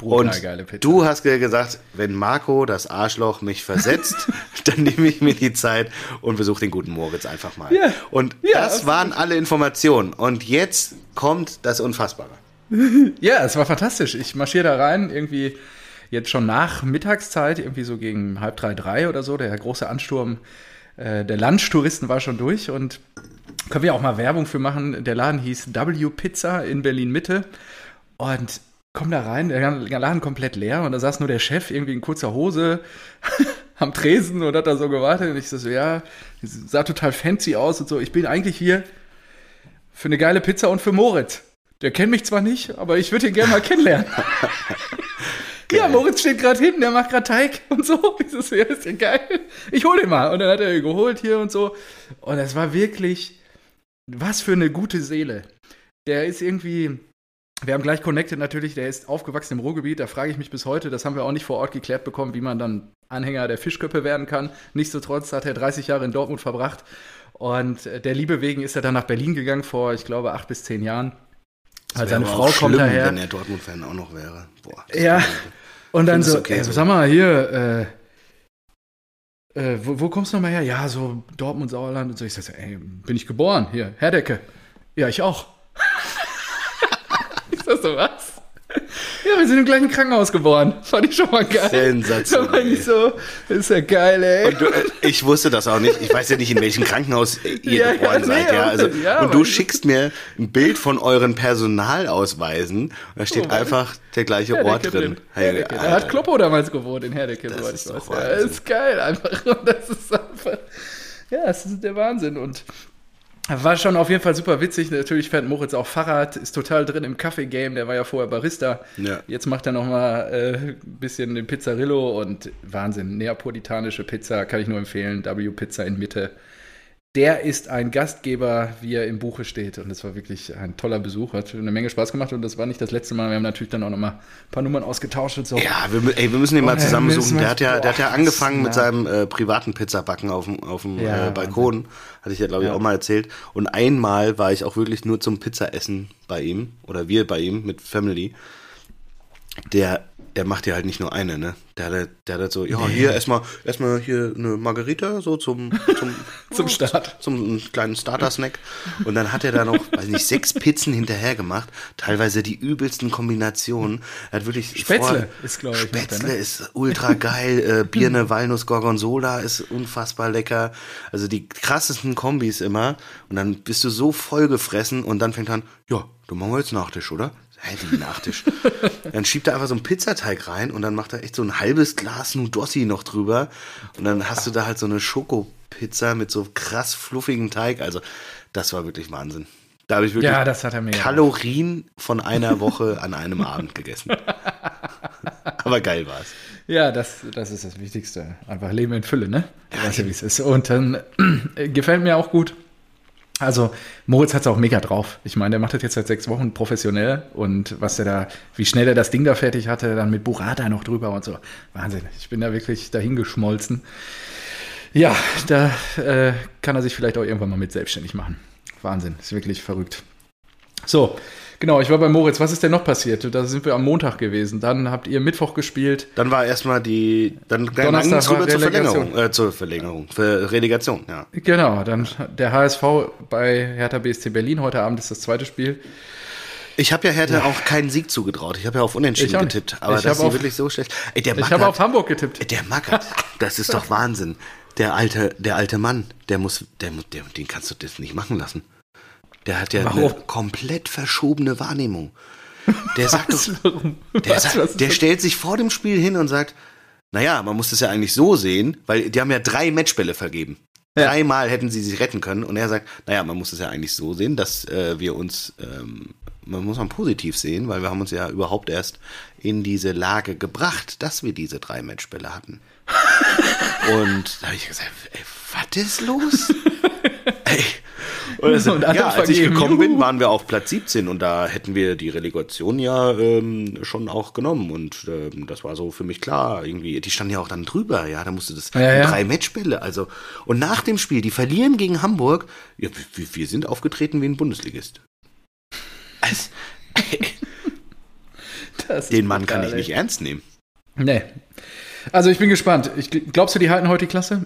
Und du hast ge- gesagt, wenn Marco, das Arschloch, mich versetzt, dann nehme ich mir die Zeit und besuche den guten Moritz einfach mal. Ja. Und Ja, das waren alle Informationen. Und jetzt kommt das Unfassbare. Ja, es war fantastisch. Ich marschiere da rein, irgendwie jetzt schon nach Mittagszeit, irgendwie so gegen halb drei, drei oder so. Der große Ansturm äh, der Lunchtouristen war schon durch und können wir auch mal Werbung für machen. Der Laden hieß W Pizza in Berlin Mitte und komm da rein, der Laden komplett leer und da saß nur der Chef irgendwie in kurzer Hose am Tresen und hat da so gewartet und ich so, ja, sah total fancy aus und so. Ich bin eigentlich hier für eine geile Pizza und für Moritz. Der kennt mich zwar nicht, aber ich würde ihn gerne mal kennenlernen. ja, Moritz steht gerade hinten, der macht gerade Teig und so. Ich so, ja, ist ja geil. Ich hol den mal. Und dann hat er ihn geholt hier und so. Und es war wirklich, was für eine gute Seele. Der ist irgendwie wir haben gleich connected natürlich, der ist aufgewachsen im Ruhrgebiet, da frage ich mich bis heute, das haben wir auch nicht vor Ort geklärt bekommen, wie man dann Anhänger der Fischköppe werden kann. Nichtsdestotrotz hat er 30 Jahre in Dortmund verbracht und äh, der Liebe wegen ist er dann nach Berlin gegangen vor, ich glaube, acht bis zehn Jahren. Das wäre seine Frau kommt schlimm, daher. wenn er Dortmund-Fan auch noch wäre. Boah, Ja. Und dann so, okay äh, so. sag mal, hier, äh, äh, wo, wo kommst du nochmal her? Ja, so Dortmund, Sauerland und so. Ich sag so, ey, bin ich geboren? Hier, Herdecke. Ja, ich auch. Ich sag so, was? Ja, wir sind im gleichen Krankenhaus geboren. Fand ich schon mal geil. Sensationell. Da meine ich so, ist ja geil, ey. Du, äh, ich wusste das auch nicht. Ich weiß ja nicht, in welchem Krankenhaus ihr Ja, geboren ja, seid. nee, Ja, also, ja, und du schickst mir ein Bild von euren Personalausweisen. Und da steht Oh, einfach der gleiche Ort Herdecke drin. Hey, Herdecke. Da hat Kloppo damals gewohnt in Herdecke, Das ist Ja, Wahnsinn. ist geil einfach. Und das ist einfach. Ja, es ist der Wahnsinn. Und war schon auf jeden Fall super witzig. Natürlich fährt Moritz auch Fahrrad, ist total drin im Kaffee-Game. Der war ja vorher Barista. Ja. Jetzt macht er nochmal äh, ein bisschen den Pizzarillo und Wahnsinn. Neapolitanische Pizza kann ich nur empfehlen. W-Pizza in Mitte. Der ist ein Gastgeber, wie er im Buche steht. Und das war wirklich ein toller Besuch. Hat eine Menge Spaß gemacht und das war nicht das letzte Mal. Wir haben natürlich dann auch nochmal ein paar Nummern ausgetauscht und so. Ja, wir, ey, wir müssen den mal Oh, zusammen müssen besuchen. wir- Der hat ja, der hat ja angefangen mit seinem äh, privaten Pizzabacken auf dem, auf dem Ja, äh, Balkon. Hatte ich ja, glaube ich, Ja. auch mal erzählt. Und einmal war ich auch wirklich nur zum Pizzaessen bei ihm. Oder wir bei ihm mit Family. Der, der macht ja halt nicht nur eine, ne? Der hat, halt- der hat halt so, ja, hier erstmal, erstmal hier eine Margarita, so zum, zum, Zum Start. zum kleinen Starter-Snack. Und dann hat er da noch, weiß nicht, sechs Pizzen hinterher gemacht. Teilweise die übelsten Kombinationen. Er hat wirklich Spätzle ist, glaub ich, der, Spätzle ne? ist ultra geil. äh, Birne, Walnuss, Gorgonzola ist unfassbar lecker. Also die krassesten Kombis immer. Und dann bist du so voll gefressen und dann fängt er an, ja, dann machen wir jetzt Nachtisch, oder? Wie Nachtisch? dann schiebt er einfach so einen Pizzateig rein und dann macht er echt so ein halbes Glas Nudossi noch drüber. Und dann hast du da halt so eine Schokopizza mit so krass fluffigem Teig. Also, das war wirklich Wahnsinn. Da habe ich wirklich Ja, das hat er mir. Kalorien von einer Woche an einem Abend gegessen. Aber geil war es. Ja, das, das ist das Wichtigste. Einfach Leben in Fülle, ne? Du weißt ja, wie es ist. Und dann äh, gefällt mir auch gut. Also, Moritz hat es auch mega drauf. Ich meine, der macht das jetzt seit sechs Wochen professionell und was er da, wie schnell er das Ding da fertig hatte, dann mit Burrata noch drüber und so. Wahnsinn. Ich bin da wirklich dahin geschmolzen. Ja, da äh, kann er sich vielleicht auch irgendwann mal mit selbstständig machen. Wahnsinn. Ist wirklich verrückt. So, genau, ich war bei Moritz. Was ist denn noch passiert? Da sind wir am Montag gewesen. Dann habt ihr Mittwoch gespielt. Dann war erstmal die, dann, dann Donnerstag es rüber zur. Verlängerung, äh, zur Verlängerung, für Relegation, ja. Genau, dann der HSV bei Hertha BSC Berlin. Heute Abend ist das zweite Spiel. Ich habe ja Hertha auch keinen Sieg zugetraut. Ich habe ja auf Unentschieden getippt. Aber Ich das ist auf- wirklich so schlecht. Ey, der Ich Mackert, habe auf Hamburg getippt. der Mackert, das ist doch Wahnsinn. Der alte, der alte Mann, der muss, der, muss- der, den kannst du das nicht machen lassen. Der hat ja eine Warum? komplett verschobene Wahrnehmung. Der sagt doch, Warum? Der, Was, sagt, was der stellt sich vor dem Spiel hin und sagt, naja, man muss das ja eigentlich so sehen, weil die haben ja drei Matchbälle vergeben. Ja. Dreimal hätten sie sich retten können. Und er sagt, naja, man muss es ja eigentlich so sehen, dass äh, wir uns, ähm, man muss man positiv sehen, weil wir haben uns ja überhaupt erst in diese Lage gebracht, dass wir diese drei Matchbälle hatten. und da habe ich gesagt, ey, was ist los? Ey. Und ja, als ich gekommen bin, waren wir auf Platz 17 und da hätten wir die Relegation ja ähm, schon auch genommen und ähm, das war so für mich klar irgendwie. Die standen ja auch dann drüber, ja, da musste das Ja, ja. drei Matchbälle, also und nach dem Spiel, die verlieren gegen Hamburg, ja, wir, wir sind aufgetreten wie ein Bundesligist. Also, den Mann kann ich nicht ernst nehmen. Nee. Also ich bin gespannt. Ich, gl- glaubst du, die halten heute die Klasse?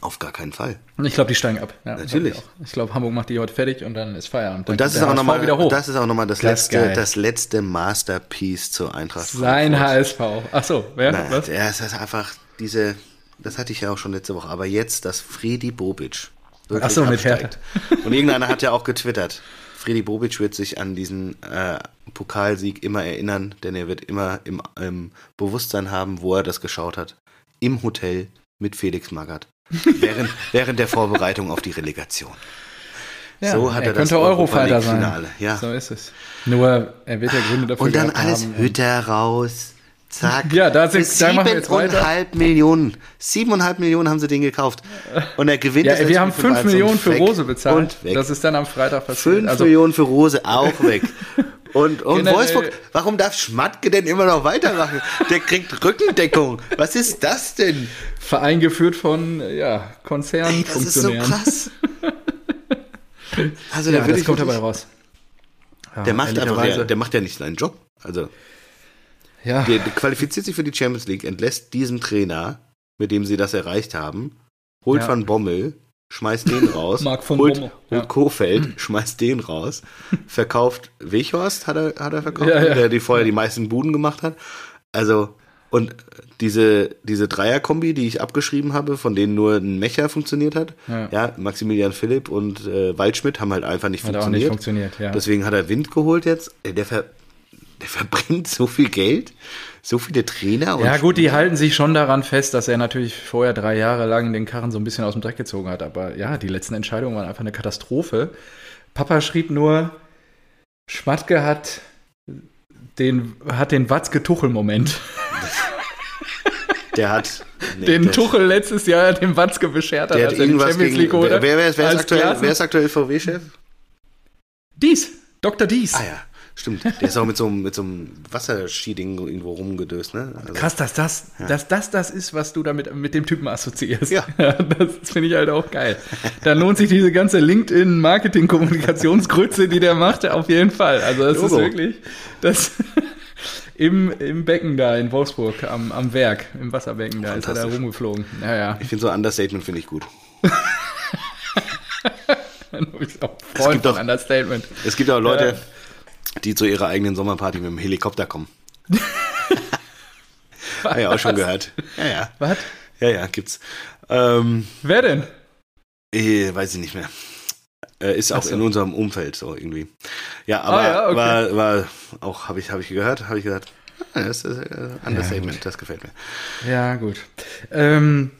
Auf gar keinen Fall. Ich glaube, die steigen ab. Ja, Natürlich. glaub Ich, ich glaube, Hamburg macht die heute fertig und dann ist Feierabend. Dann Und das ist, auch HSV nochmal, wieder hoch. das ist auch nochmal das, Das letzte, geil. das letzte Masterpiece zur Eintracht. Sein. HSV. Ach so, wer? Nein, Was? ja, es ist einfach diese, das hatte ich ja auch schon letzte Woche, aber jetzt, dass Fredi Bobic wirklich Ach so, mit absteigt. Und irgendeiner hat ja auch getwittert, Fredi Bobic wird sich an diesen äh, Pokalsieg immer erinnern, denn er wird immer im, im Bewusstsein haben, wo er das geschaut hat. Im Hotel mit Felix Magath. Während, während der Vorbereitung auf die Relegation. Ja, so hat er, er das könnte Eurofighter sein. Ja. So ist es. Nur, er wird ja Gründe dafür Und dann alles haben. Hütte raus. Zack. Ja, da sind-. Siebeneinhalb Millionen. Siebeneinhalb Millionen haben sie den gekauft. Und er gewinnt Ja, wir haben Endspiel 5 5 Millionen für Rose bezahlt. Und weg. Das ist dann am Freitag passiert. 5 Also, Millionen für Rose auch weg. Und, und Generell- Wolfsburg, warum darf Schmatke denn immer noch weitermachen? Der kriegt Rückendeckung. Was ist das denn? Verein geführt von ja, Ey, das ist so krass. Also ja, das kommt dabei raus. Ja, der macht einfach, der, der macht ja nicht seinen Job. Also ja, der, der qualifiziert sich für die Champions League, entlässt diesen Trainer, mit dem sie das erreicht haben, holt Ja. Van Bommel, schmeißt den raus, Marc von holt, holt ja. Kofeld, schmeißt den raus, verkauft Weghorst, hat er, hat er verkauft, Ja, ja. der die vorher die meisten Buden gemacht hat. Also, und diese, diese Dreier-Kombi, die ich abgeschrieben habe, von denen nur ein Mecher funktioniert hat, Ja. Maximilian Philipp und äh, Waldschmidt haben halt einfach nicht hat auch funktioniert. nicht funktioniert. Ja. Deswegen hat er Wind geholt jetzt. Der, ver, der verbrennt so viel Geld, so viele Trainer. Ja, gut, die halten sich schon daran fest, dass er natürlich vorher drei Jahre lang den Karren so ein bisschen aus dem Dreck gezogen hat. Aber ja, die letzten Entscheidungen waren einfach eine Katastrophe. Papa schrieb nur, Schmatke hat den, hat den Watzke-Tuchel-Moment. Der hat nee, den Tuchel letztes Jahr dem Watzke beschert hat, Der als hat er irgendwas Champions gegen. League holte. Wer, wer, wer, ist aktuell, wer ist aktuell VW-Chef? Dies, Dr. Dies. Ah ja, stimmt. Der ist auch mit so, einem- mit so einem Wasserskiding irgendwo rumgedöst, ne? Also, Krass, dass das, dass das das ist, was du damit mit dem Typen assoziierst. Ja. das finde ich halt auch geil. Da lohnt sich diese ganze LinkedIn-Marketing-Kommunikationsgrütze, die der macht, auf jeden Fall. Also das Logo. ist wirklich das im, im Becken da in Wolfsburg am, am Werk, im Wasserbecken, da ist er da rumgeflogen. Ja, ja. Ich finde so Understatement finde ich gut. Du bist auch Freund gibt doch- Understatement. Es gibt auch Leute, die zu ihrer eigenen Sommerparty mit dem Helikopter kommen. Hab ich auch schon gehört. Ja, ja. Was? Ja, ja, gibt's. Ähm, Wer denn? eh, weiß ich nicht mehr. Äh, ist auch so. in unserem Umfeld so irgendwie. Ja, aber Ah, ja, okay. war, war auch, habe ich, hab ich gehört, habe ich gehört. ah, Das ist äh, Understatement, das gefällt mir. Ja, gut. Ähm,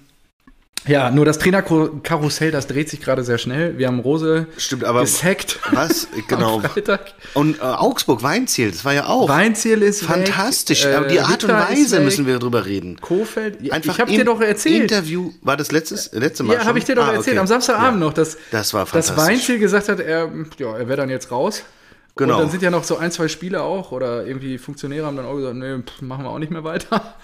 ja, nur das Trainerkarussell, das dreht sich gerade sehr schnell. Wir haben Rose Stimmt, aber gesackt. was? Genau. Am Freitag. Und äh, Augsburg, Weinziel, das war ja auch Weinziel ist fantastisch. Weg, aber die Art und Wittler ist Weise müssen wir drüber reden. Kofeld. Einfach ich habe dir doch erzählt. Interview, war das letztes, letzte Mal ja, habe ich dir doch Ah, erzählt. okay. Am Samstagabend Ja. noch, dass, Das war dass fantastisch. Weinziel gesagt hat, er, ja, er wäre dann jetzt raus. Genau. Und dann sind ja noch so ein, zwei Spiele auch oder irgendwie Funktionäre haben dann auch gesagt, nee, pff, machen wir auch nicht mehr weiter.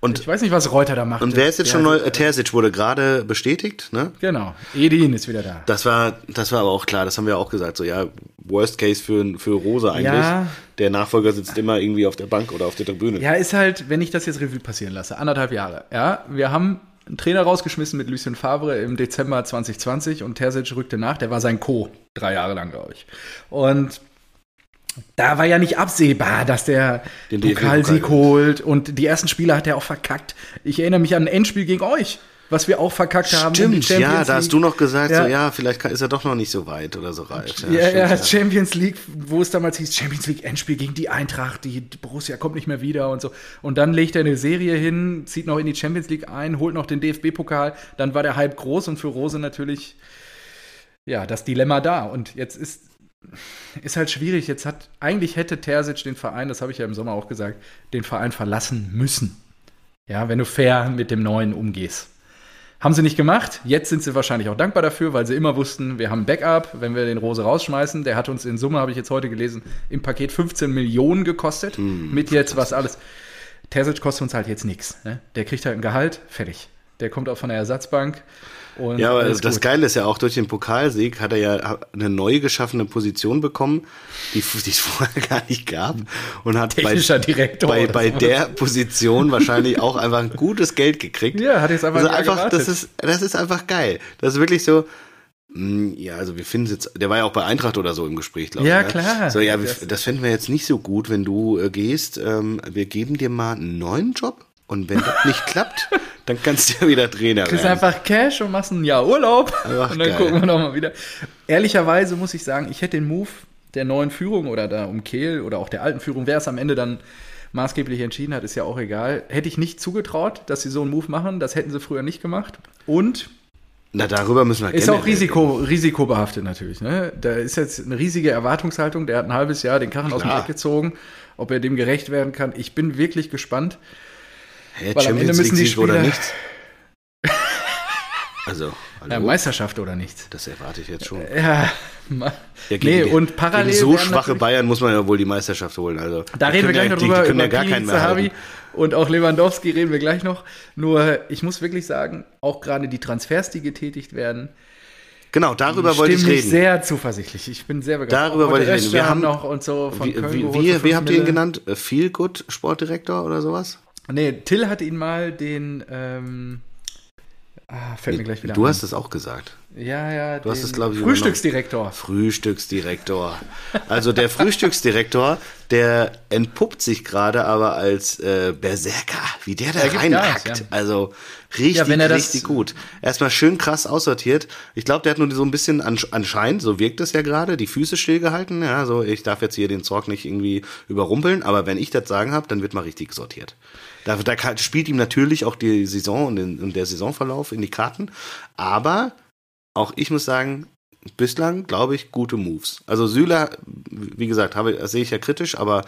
Und- ich weiß nicht, was Reuter da macht. Und wer ist jetzt Der schon neu? Äh, Terzic wurde gerade bestätigt, ne? Genau. Edin ist wieder da. Das war, das war aber auch klar, das haben wir auch gesagt, so ja, Worst Case für, für Rose eigentlich. Ja. Der Nachfolger sitzt immer irgendwie auf der Bank oder auf der Tribüne. Ja, ist halt, wenn ich das jetzt Revue passieren lasse, anderthalb Jahre. Ja, wir haben einen Trainer rausgeschmissen mit Lucien Favre im Dezember 2020 und Terzic rückte nach. Der war sein Co. drei Jahre lang, glaube ich. Und da war ja nicht absehbar, dass der Den Pokalsieg DFB-Pokal. holt und die ersten Spiele hat er auch verkackt. Ich erinnere mich an ein Endspiel gegen euch, was wir auch verkackt haben. um die Stimmt, ja, da hast du noch gesagt, Ja. so ja, vielleicht kann, ist er doch noch nicht so weit oder so reif. Ja, ja, stimmt, Champions League, wo es damals hieß, Champions League Endspiel gegen die Eintracht, die Borussia kommt nicht mehr wieder und so. Und dann legt er eine Serie hin, zieht noch in die Champions League ein, holt noch den DFB-Pokal, dann war der Hype groß und für Rose natürlich, ja, das Dilemma da. Und jetzt ist, ist halt schwierig. Jetzt hat, eigentlich hätte Terzic den Verein, das habe ich ja im Sommer auch gesagt, den Verein verlassen müssen. Ja, wenn du fair mit dem Neuen umgehst. Haben sie nicht gemacht. Jetzt sind sie wahrscheinlich auch dankbar dafür, weil sie immer wussten, wir haben Backup, wenn wir den Rose rausschmeißen. Der hat uns in Summe, habe ich jetzt heute gelesen, im Paket 15 Millionen gekostet. Hm, mit jetzt was alles. Terzic kostet uns halt jetzt nichts. Ne? Der kriegt halt ein Gehalt, fertig. Der kommt auch von der Ersatzbank. Ja, aber alles das gut. Geile ist ja auch, durch den Pokalsieg hat er ja eine neu geschaffene Position bekommen, die, die es vorher gar nicht gab. Und hat bei, Technischer Direktor bei, oder bei so. der Position wahrscheinlich auch einfach ein gutes Geld gekriegt. Ja, hat jetzt einfach also einfach, gewartet. das ist, das ist einfach geil. Das ist wirklich so. mh, Ja, also wir finden es jetzt, der war ja auch bei Eintracht oder so im Gespräch, glaube Ja, ich. ne? klar. So, ja, das fänden wir jetzt nicht so gut, wenn du äh, gehst. Ähm, wir geben dir mal einen neuen Job und wenn das nicht klappt, dann kannst du ja wieder Trainer kriegst werden. einfach Cash und machst ein Jahr Urlaub Ach, und dann geil. gucken wir nochmal wieder. Ehrlicherweise muss ich sagen, ich hätte den Move der neuen Führung oder da um Kehl oder auch der alten Führung, wer es am Ende dann maßgeblich entschieden hat, ist ja auch egal. Hätte ich nicht zugetraut, dass sie so einen Move machen. Das hätten sie früher nicht gemacht. Und Na, darüber müssen wir ist auch Risiko, risikobehaftet natürlich. Ne? Da ist jetzt eine riesige Erwartungshaltung. Der hat ein halbes Jahr den Karren aus dem Klar. Dreck gezogen. Ob er dem gerecht werden kann, ich bin wirklich gespannt. Hä, Weil am Ende müssen die Sieg oder Spieler- nichts? Also? Ja, Meisterschaft oder nichts. das erwarte ich jetzt schon. Ja, Ja, nee, und parallel. so schwache Bayern muss man ja wohl die Meisterschaft holen. Also, Da die reden wir gleich ja, noch die, drüber. Die können ja gar Pini keinen mehr Zahavi und auch Lewandowski reden wir gleich noch. Nur, ich muss wirklich sagen, auch gerade die Transfers, die getätigt werden, Genau, darüber wollte ich stimmen mich reden. sehr zuversichtlich. Ich bin sehr begeistert. Darüber wollte ich reden. Wir haben- noch und so von Wie, Köln wie, wie, wie habt ihr ihn genannt? Äh, Feel Good Sportdirektor oder sowas? Nee, Till hat ihn mal den. Ähm, ah, fällt mir gleich wieder Du ein. hast es auch gesagt. Ja, ja. Du hast es, glaub ich, Frühstücksdirektor. Frühstücksdirektor. Also der Frühstücksdirektor, der entpuppt sich gerade aber als äh, Berserker, wie der da reinhackt. Gas, ja. Also richtig, Ja, er das- richtig gut. Erstmal schön krass aussortiert. Ich glaube, der hat nur so ein bisschen ansch- anscheinend, so wirkt es ja gerade, die Füße stillgehalten. Ja, so ich darf jetzt hier den Zorg nicht irgendwie überrumpeln, aber wenn ich das sagen habe, dann wird mal richtig sortiert. Da, da spielt ihm natürlich auch die Saison und, den, und der Saisonverlauf in die Karten, aber auch ich muss sagen, bislang, glaube ich, gute Moves. Also Süle, wie gesagt, habe, das sehe ich ja kritisch, aber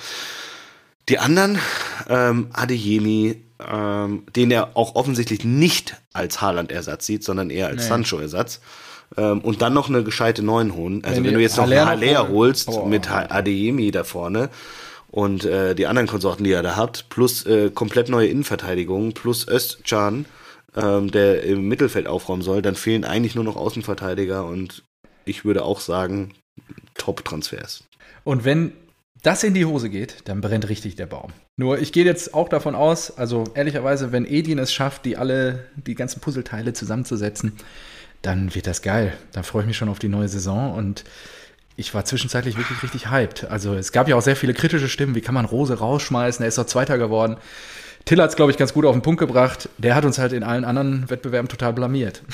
die anderen, ähm, Adeyemi, ähm, den er auch offensichtlich nicht als Haaland-Ersatz sieht, sondern eher als Nee. Sancho-Ersatz. Ähm, und dann noch eine gescheite Neuen holen. Also Wenn wenn, du jetzt noch Haller einen Haller holst Oh. mit Adeyemi da vorne und äh, die anderen Konsorten, die er da hat, plus äh, komplett neue Innenverteidigung, plus Özcan, ähm, der im Mittelfeld aufräumen soll, dann fehlen eigentlich nur noch Außenverteidiger und ich würde auch sagen, Top-Transfers. Und wenn das in die Hose geht, dann brennt richtig der Baum. Nur ich gehe jetzt auch davon aus, also ehrlicherweise, wenn Edin es schafft, die alle, die ganzen Puzzleteile zusammenzusetzen, dann wird das geil. Dann freue ich mich schon auf die neue Saison und ich war zwischenzeitlich wirklich richtig hyped. Also es gab ja auch sehr viele kritische Stimmen, wie kann man Rose rausschmeißen, er ist doch Zweiter geworden. Till hat es, glaube ich, ganz gut auf den Punkt gebracht. Der hat uns halt in allen anderen Wettbewerben total blamiert.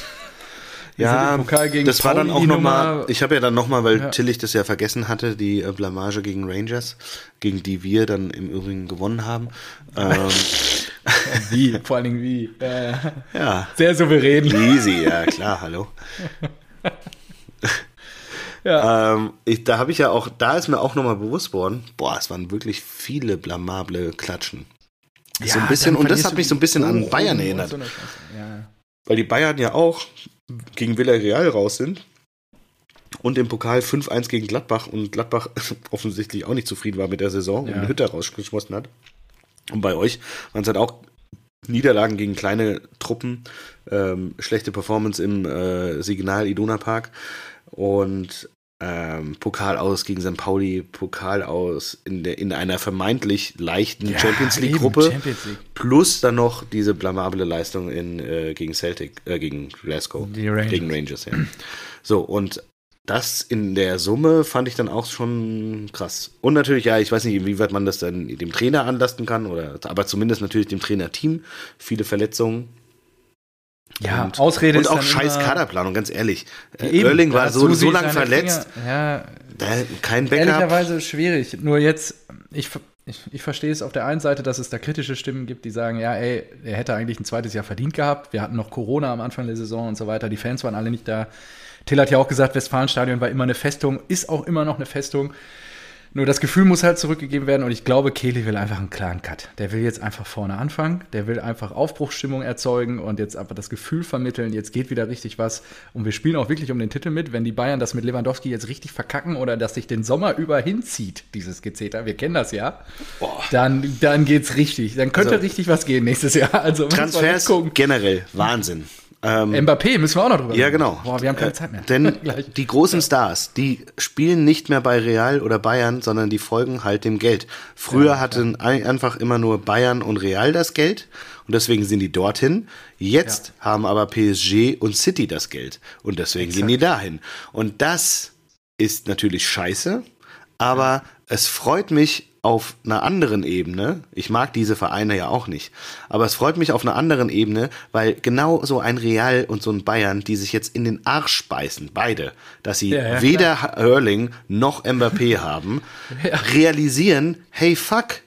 Wir Ja, das war dann auch nochmal, ich habe ja dann nochmal, weil Ja. Tillich das ja vergessen hatte, die äh, Blamage gegen Rangers, gegen die wir dann im Übrigen gewonnen haben. Ähm, Wie? Vor allen Dingen wie? Äh, ja, sehr souverän. easy, ja klar, hallo. Ja. Ähm, ich, da habe ich ja auch, da ist mir auch nochmal bewusst worden, boah, es waren wirklich viele blamable Klatschen. So ein bisschen, und das hat mich so ein bisschen an Bochum Bayern und erinnert. so. Ja. weil die Bayern ja auch gegen Villarreal raus sind und im Pokal 5-1 gegen Gladbach und Gladbach offensichtlich auch nicht zufrieden war mit der Saison Ja. und eine Hütte rausgeschmissen hat. Und bei euch waren es halt auch Niederlagen gegen kleine Truppen, ähm, schlechte Performance im äh, Signal Iduna Park und ähm, Pokal aus gegen St. Pauli, Pokal aus in, der, in einer vermeintlich leichten Ja, Champions League Gruppe. Champions League. Plus dann noch diese blamable Leistung in, äh, gegen Celtic, äh, gegen Glasgow. Rangers. Gegen Rangers, ja. So, und das in der Summe fand ich dann auch schon krass. Und natürlich, ja, ich weiß nicht, inwieweit man das dann dem Trainer anlasten kann, oder aber zumindest natürlich dem Trainerteam. Viele Verletzungen. Ja, und, Ausrede und ist auch scheiß Kaderplanung, ganz ehrlich. Äh, Eben, Erling war so, so lange verletzt, Finger, ja, da, kein Backup. ehrlicherweise schwierig. Nur jetzt, ich, ich, ich verstehe es auf der einen Seite, dass es da kritische Stimmen gibt, die sagen, ja, ey, er hätte eigentlich ein zweites Jahr verdient gehabt. Wir hatten noch Corona am Anfang der Saison und so weiter. Die Fans waren alle nicht da. Till hat ja auch gesagt, Westfalenstadion war immer eine Festung, ist auch immer noch eine Festung. Nur das Gefühl muss halt zurückgegeben werden und ich glaube, Kelly will einfach einen klaren Cut. Der will jetzt einfach vorne anfangen, der will einfach Aufbruchsstimmung erzeugen und jetzt einfach das Gefühl vermitteln, jetzt geht wieder richtig was und wir spielen auch wirklich um den Titel mit. Wenn die Bayern das mit Lewandowski jetzt richtig verkacken oder dass sich den Sommer über hinzieht, dieses Gezeter, wir kennen das ja, dann, dann geht's richtig. Dann könnte Also- richtig was gehen nächstes Jahr. Also Transfers generell, Wahnsinn. Ähm, Mbappé müssen wir auch noch drüber Ja, reden. genau. Boah, wir haben keine Äh, Zeit mehr. Denn die großen Stars, die spielen nicht mehr bei Real oder Bayern, sondern die folgen halt dem Geld. Früher hatten ein- einfach immer nur Bayern und Real das Geld und deswegen sind die dorthin. Jetzt haben aber PSG und City das Geld und deswegen gehen die dahin. Und das ist natürlich scheiße, aber es freut mich auf einer anderen Ebene. Ich mag diese Vereine ja auch nicht, aber es freut mich auf einer anderen Ebene, weil genau so ein Real und so ein Bayern, die sich jetzt in den Arsch beißen, beide, dass sie Ja, ja, weder Erling noch Mbappé haben, realisieren, hey fuck.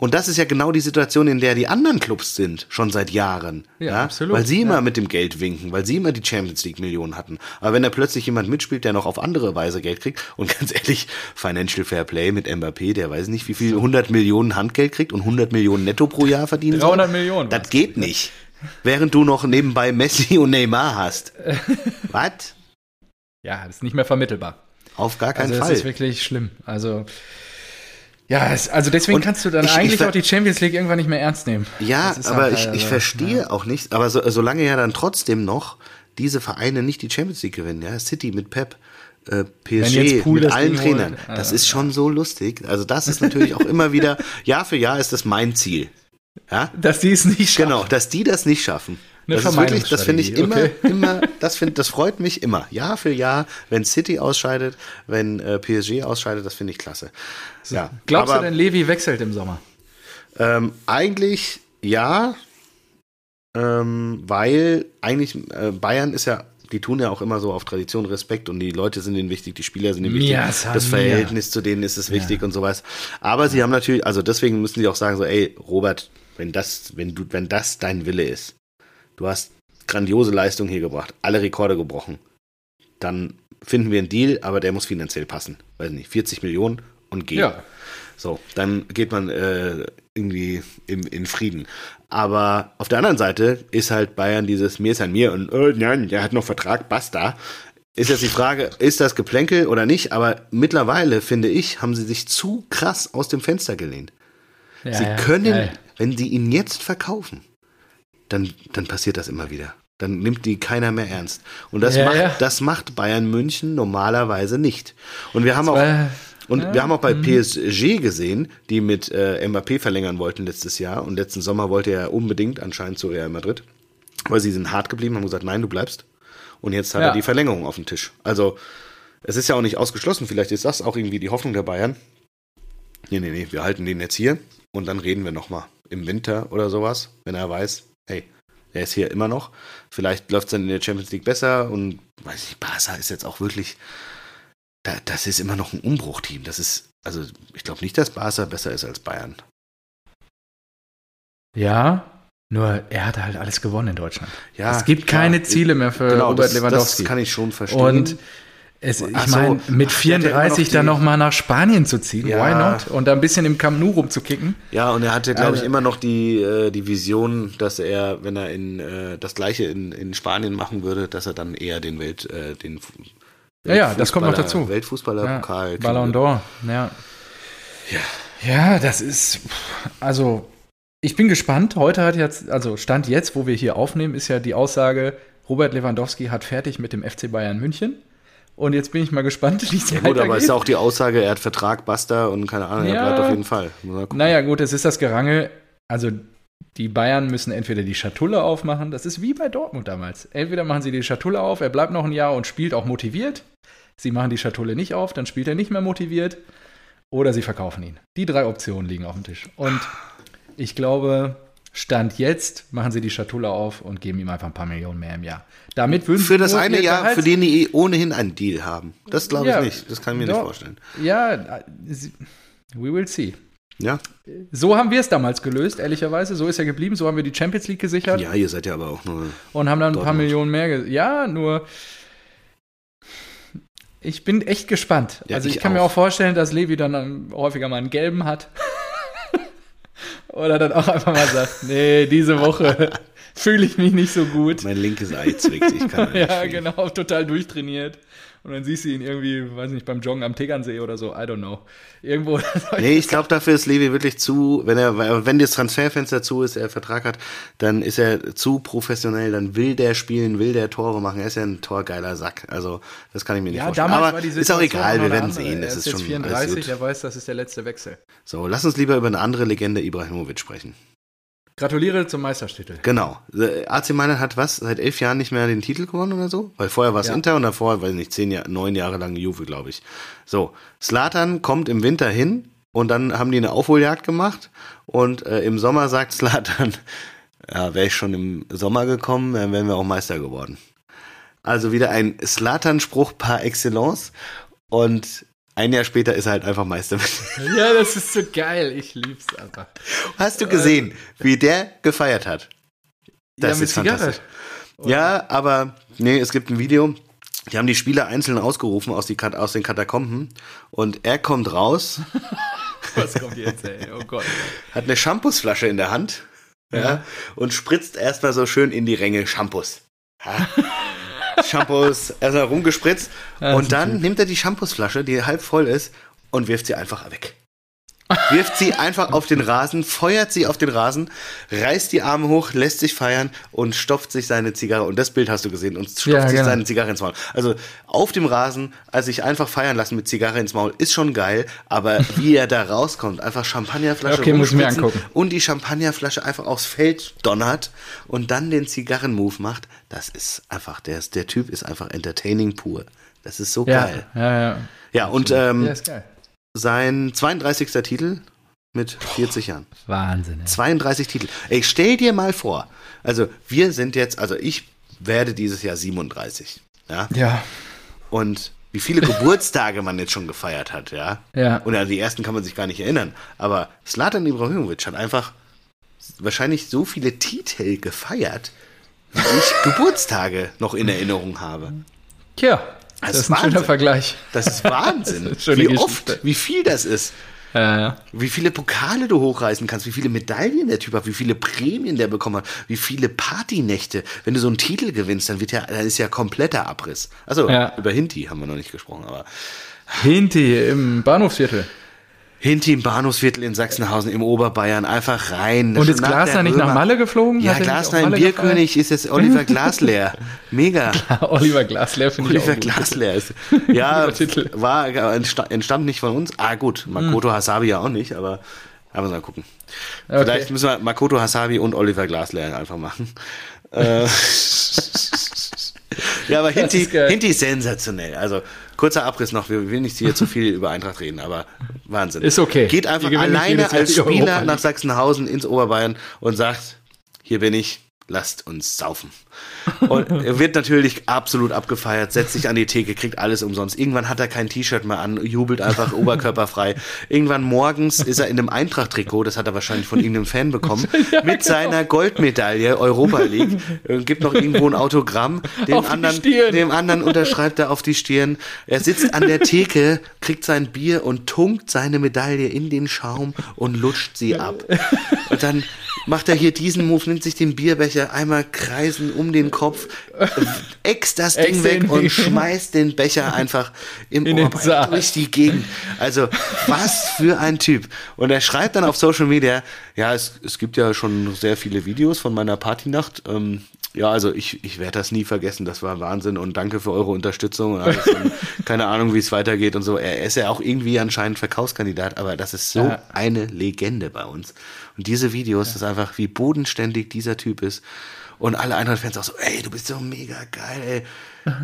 Und das ist ja genau die Situation, in der die anderen Clubs sind, schon seit Jahren. Ja, absolut, Weil sie immer ja. mit dem Geld winken, weil sie immer die Champions League Millionen hatten. Aber wenn da plötzlich jemand mitspielt, der noch auf andere Weise Geld kriegt, und ganz ehrlich, Financial Fair Play mit Mbappé, der weiß nicht, wie viel 100 Millionen Handgeld kriegt und 100 Millionen netto pro Jahr verdienen 300 soll. Millionen Das geht nicht. während du noch nebenbei Messi und Neymar hast. Was? Ja, das ist nicht mehr vermittelbar. Auf gar keinen also Fall. Das ist wirklich schlimm. Also, ja, also deswegen Und kannst du dann ich- ich eigentlich ver- auch die Champions League irgendwann nicht mehr ernst nehmen. Ja, aber halt ich, ich so. verstehe Ja. auch nicht, aber so, solange ja dann trotzdem noch diese Vereine nicht die Champions League gewinnen, ja, City mit Pep, äh, PSG mit allen Ding Trainern, holt, das äh, ist schon so lustig. Also das ist natürlich auch immer wieder, Jahr für Jahr ist das mein Ziel. Ja, Dass die es nicht schaffen. genau, dass die das nicht schaffen. Das ist wirklich, das finde ich immer, Vermeidungsstrategie, immer, das finde, das freut mich immer. Jahr für Jahr, wenn City ausscheidet, wenn äh, PSG ausscheidet, das finde ich klasse. Ja, Glaubst aber- du denn, Levi wechselt im Sommer? Ähm, eigentlich ja, ähm, weil eigentlich äh, Bayern ist ja, die tun ja auch immer so auf Tradition, Respekt und die Leute sind ihnen wichtig, die Spieler sind ihnen wichtig, San das. Verhältnis zu denen ist es wichtig und sowas. Aber sie haben natürlich, also deswegen müssen sie auch sagen so, ey Robert, wenn das, wenn du, wenn das dein Wille ist, du hast grandiose Leistung hier gebracht, alle Rekorde gebrochen, dann finden wir einen Deal, aber der muss finanziell passen. Weiß nicht, 40 Millionen und geht. Ja. So, dann geht man äh, irgendwie im, in Frieden. Aber auf der anderen Seite ist halt Bayern dieses Mir ist an mir und äh, nein, der hat noch Vertrag, basta. Ist jetzt die Frage, ist das Geplänkel oder nicht? Aber mittlerweile, finde ich, haben sie sich zu krass aus dem Fenster gelehnt. Ja, sie ja, können, geil. wenn sie ihn jetzt verkaufen, dann, dann passiert das immer wieder. Dann nimmt die keiner mehr ernst. Und das, Ja, macht, ja. das macht Bayern München normalerweise nicht. Und wir haben auch, war- und ja, wir haben auch bei mhm. PSG gesehen, die mit äh, Mbappé verlängern wollten letztes Jahr. Und letzten Sommer wollte er unbedingt anscheinend zu Real Madrid. Aber sie sind hart geblieben, haben gesagt, nein, du bleibst. Und jetzt hat Ja. er die Verlängerung auf dem Tisch. Also, es ist ja auch nicht ausgeschlossen. Vielleicht ist das auch irgendwie die Hoffnung der Bayern. Nee, nee, nee, wir halten den jetzt hier und dann reden wir nochmal im Winter oder sowas, wenn er weiß, hey, er ist hier immer noch. Vielleicht läuft es dann in der Champions League besser und weiß ich, Barca ist jetzt auch wirklich, da, das ist immer noch ein Umbruchteam. Das ist, also ich glaube nicht, dass Barca besser ist als Bayern. Ja, nur er hat halt alles gewonnen in Deutschland. Ja, es gibt klar. keine Ziele mehr für Genau, Robert das, Lewandowski. das kann ich schon verstehen. Und es, ich so. meine, mit Ach, der hat ja immer 34 noch dann nochmal nach Spanien zu ziehen, Ja. why not? Und da ein bisschen im Camp Nou rumzukicken. Ja, und er hatte, glaube ich, Also- immer noch die, äh, die Vision, dass er, wenn er in äh, das Gleiche in, in Spanien machen würde, dass er dann eher den Welt, äh, den Ja, ja, das kommt noch dazu. Weltfußballerpokal. Ja, Ballon d'Or, ja. Ja, das ist, also, ich bin gespannt. Heute hat jetzt, also Stand jetzt, wo wir hier aufnehmen, ist ja die Aussage, Robert Lewandowski hat fertig mit dem FC Bayern München. Und jetzt bin ich mal gespannt, wie es Ja, gut, aber ist auch die Aussage, er hat Vertrag, basta und keine Ahnung, er Ja. bleibt auf jeden Fall. Naja, gut, es ist das Gerangel. Also, die Bayern müssen entweder die Schatulle aufmachen, das ist wie bei Dortmund damals. Entweder machen sie die Schatulle auf, er bleibt noch ein Jahr und spielt auch motiviert. Sie machen die Schatulle nicht auf, dann spielt er nicht mehr motiviert. Oder sie verkaufen ihn. Die drei Optionen liegen auf dem Tisch. Und ich glaube, Stand jetzt machen sie die Schatulle auf und geben ihm einfach ein paar Millionen mehr im Jahr. Damit würden Für das eine Jahr, Gehalts- für den die eh ohnehin einen Deal haben. Das glaube ich Ja, nicht. Das kann ich mir doch. nicht vorstellen. Ja, äh, we will see. Ja? So haben wir es damals gelöst, ehrlicherweise. So ist er geblieben. So haben wir die Champions League gesichert. Ja, ihr seid ja aber auch nur. und haben dann ein paar. Millionen mehr. Ja, nur ich bin echt gespannt. Ja, also ich, ich kann mir auch. auch vorstellen, dass Levi dann ähm, häufiger mal einen gelben hat. Oder dann auch einfach mal sagt, nee, diese Woche fühle ich mich nicht so gut. Mein linkes Ei zwickt. Ich kann nicht Ja, genau, total durchtrainiert. Und dann siehst du ihn irgendwie, weiß nicht, beim Joggen am Tegernsee oder so, I don't know. Irgendwo. Nee, ich glaube, dafür ist Levi wirklich zu, wenn er, wenn das Transferfenster zu ist, er Vertrag hat, dann ist er zu professionell, dann will der spielen, will der Tore machen. Er ist ja ein torgeiler Sack. Also, das kann ich mir nicht ja, vorstellen. Aber ist auch egal, wir werden sehen. Er Das ist ist jetzt schon alles 34, gut. er weiß, das ist der letzte Wechsel. So, lass uns lieber über eine andere Legende Ibrahimovic sprechen. Gratuliere zum Meistertitel. Genau. Äh, AC Mailand hat was? Seit elf Jahren nicht mehr den Titel gewonnen oder so? Weil vorher war es Ja. Inter und davor, weiß ich nicht, zehn Jahre, neun Jahre lang Juve, glaube ich. So. Slatan kommt im Winter hin und dann haben die eine Aufholjagd gemacht und äh, im Sommer sagt Slatan, ja, wäre ich schon im Sommer gekommen, dann wären wir auch Meister geworden. Also wieder ein Slatan-Spruch par excellence und ein Jahr später ist er halt einfach Meister. Ja, das ist so geil. Ich lieb's einfach. Hast du gesehen, wie der gefeiert hat? Das mit ist Zigarre. fantastisch. Ja, aber nee, es gibt ein Video. Die haben die Spieler einzeln ausgerufen aus, die, aus den Katakomben und er kommt raus, Was kommt jetzt, ey? Oh Gott. hat eine Shampoosflasche in der Hand ja, und spritzt erstmal so schön in die Ränge Shampoos. Ja. Shampoos erstmal rumgespritzt Ja, und dann nimmt er die Shampoosflasche, die halb voll ist, und wirft sie einfach weg. Wirft sie einfach auf den Rasen, feuert sie auf den Rasen, reißt die Arme hoch, lässt sich feiern und stopft sich seine Zigarre. Und das Bild hast du gesehen und stopft Ja, sich genau. seine Zigarre ins Maul. Also auf dem Rasen, als sich einfach feiern lassen mit Zigarre ins Maul, ist schon geil. Aber wie er da rauskommt, einfach Champagnerflasche Okay, muss mir angucken. und die Champagnerflasche einfach aufs Feld donnert und dann den Zigarrenmove macht, das ist einfach, der, der Typ ist einfach entertaining pur. Das ist so Ja, geil. ja, ja. Ja, und ähm, ja, ist geil. Sein 32. Titel mit 40 Jahren. Wahnsinn. Ey. 32 Titel. Ey, stell dir mal vor, also wir sind jetzt, also ich werde dieses Jahr 37. Ja. Ja, Und wie viele Geburtstage man jetzt schon gefeiert hat, ja. ja. Und an die ersten kann man sich gar nicht erinnern. Aber Slatan Ibrahimovic hat einfach wahrscheinlich so viele Titel gefeiert, wie ich Geburtstage noch in Erinnerung habe. Tja, Das das, ist ein schöner Wahnsinn. Vergleich. Das ist Wahnsinn. Das ist wie schöne oft, Geschichte. wie viel das ist. Ja, ja. Wie viele Pokale du hochreißen kannst, wie viele Medaillen der Typ hat, wie viele Prämien der bekommen hat, wie viele Partynächte. Wenn du so einen Titel gewinnst, dann wird ja, dann ist ja kompletter Abriss. Also Ja. über Hinti haben wir noch nicht gesprochen, aber Hinti im Bahnhofsviertel. Hinti im Bahnhofsviertel in Sachsenhausen im Oberbayern einfach rein. Und ist Glasner nicht nach Malle geflogen? Ja, er Glasner im Bierkönig ist jetzt Oliver Glasleer. Mega. Oliver Glasleer finde ich Oliver gut. Glasleer ist. Ja, war entsta- entstammt nicht von uns. Ah, gut, Makoto Hasabi ja auch nicht, aber aber mal gucken. Okay. Vielleicht müssen wir Makoto Hasabi und Oliver Glasleer einfach machen. Äh, ja, aber Hinti, ist. Hinti ist sensationell. Also kurzer Abriss noch, wir will nicht hier zu viel über Eintracht reden, aber Wahnsinn. Ist okay. Geht einfach alleine als Spieler nach Sachsenhausen ins Oberbayern und sagt, hier bin ich, lasst uns saufen. Und er wird natürlich absolut abgefeiert, setzt sich an die Theke, kriegt alles umsonst. Irgendwann hat er kein T-Shirt mehr an, jubelt einfach oberkörperfrei. Irgendwann morgens ist er in einem Eintracht-Trikot, das hat er wahrscheinlich von irgendeinem Fan bekommen, mit genau. seiner Goldmedaille Europa League. Äh, Gibt noch irgendwo ein Autogramm. Dem anderen, dem anderen unterschreibt er auf die Stirn. Er sitzt an der Theke, kriegt sein Bier und tunkt seine Medaille in den Schaum und lutscht sie ab. Und dann macht er hier diesen Move, nimmt sich den Bierbecher, einmal kreisen um den Kopf, ex das Ding weg und schmeißt den Becher einfach im In Saal. durch die Gegend. Also, was für ein Typ. Und er schreibt dann auf Social Media, ja, es, es gibt ja schon sehr viele Videos von meiner Partynacht. Ähm, ja, also ich, ich werde das nie vergessen. Das war Wahnsinn und danke für eure Unterstützung und alles. Und keine Ahnung, wie es weitergeht und so. Er ist ja auch irgendwie anscheinend Verkaufskandidat, aber das ist so Ja. eine Legende bei uns. Und diese Videos, das ist einfach, wie bodenständig dieser Typ ist. Und alle Eintracht-Fans auch so, ey, du bist so mega geil, ey.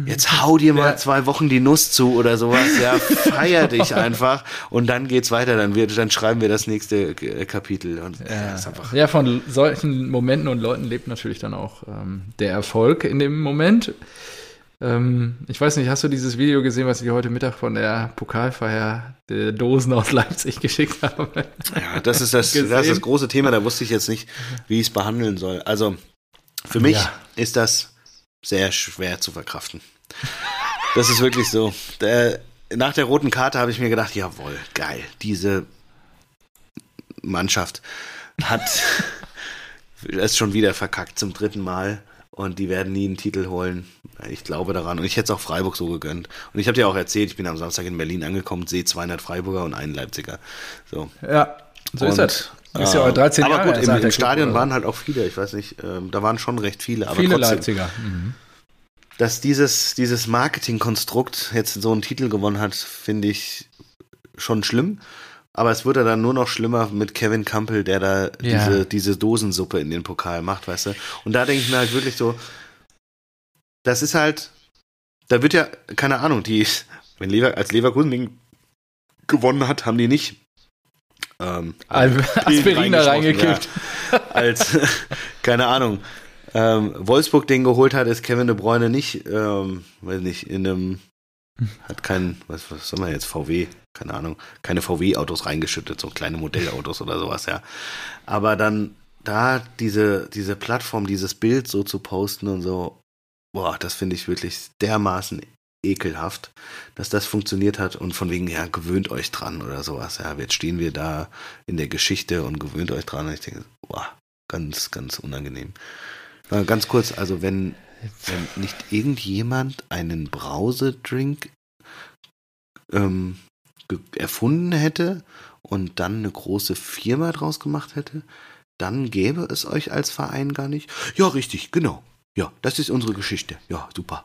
Jetzt hau dir mal Ja. zwei Wochen die Nuss zu oder sowas. Ja, feier dich einfach. Und dann geht's weiter. Dann, wird, dann schreiben wir das nächste äh, Kapitel. Und ja. einfach. Ja, von solchen Momenten und Leuten lebt natürlich dann auch ähm, der Erfolg in dem Moment. Ähm, ich weiß nicht, hast du dieses Video gesehen, was ich heute Mittag von der Pokalfeier der Dosen aus Leipzig geschickt habe? Ja, das ist das, das ist das große Thema. Da wusste ich jetzt nicht, wie ich es behandeln soll. Also, für mich Ja. ist das sehr schwer zu verkraften. Das ist wirklich so. Der, nach der roten Karte habe ich mir gedacht, jawohl, geil. Diese Mannschaft hat es schon wieder verkackt zum dritten Mal und die werden nie einen Titel holen. Ich glaube daran und ich hätte es auch Freiburg so gegönnt. Und ich habe dir auch erzählt, ich bin am Samstag in Berlin angekommen, sehe 200 Freiburger und einen Leipziger. So. Ja, so ist Und, das. Ist ja auch äh, 13 aber Jahre gut, erst im, im Stadion waren halt auch viele, ich weiß nicht, ähm, da waren schon recht viele, aber viele trotzdem, Leipziger. Mhm. dass dieses, dieses Marketingkonstrukt jetzt so einen Titel gewonnen hat, finde ich schon schlimm. Aber es wurde dann nur noch schlimmer mit Kevin Campbell, der da Ja. diese, diese Dosensuppe in den Pokal macht, weißt du. Und da denke ich mir halt wirklich so, das ist halt, da wird ja, keine Ahnung, die, wenn Lever, als Leverkusen den gewonnen hat, haben die nicht ähm, Aspirin da reingekippt. ja. Als, keine Ahnung, ähm, Wolfsburg den geholt hat, ist Kevin de Bruyne nicht, ähm, weiß nicht, in einem, hat kein, was, was soll man jetzt, VW, keine Ahnung, keine VW-Autos reingeschüttet, so kleine Modellautos oder sowas, ja. Aber dann da diese, diese Plattform, dieses Bild so zu posten und so, boah, das finde ich wirklich dermaßen ekelhaft, dass das funktioniert hat und von wegen, ja, gewöhnt euch dran oder sowas. Ja, jetzt stehen wir da in der Geschichte und gewöhnt euch dran. Und ich denke, boah, Ganz, ganz unangenehm. Äh, ganz kurz, also wenn, wenn nicht irgendjemand einen Brausedrink ähm, erfunden hätte und dann eine große Firma draus gemacht hätte, dann gäbe es euch als Verein gar nicht. Ja, richtig, genau. Ja, das ist unsere Geschichte. Ja, super.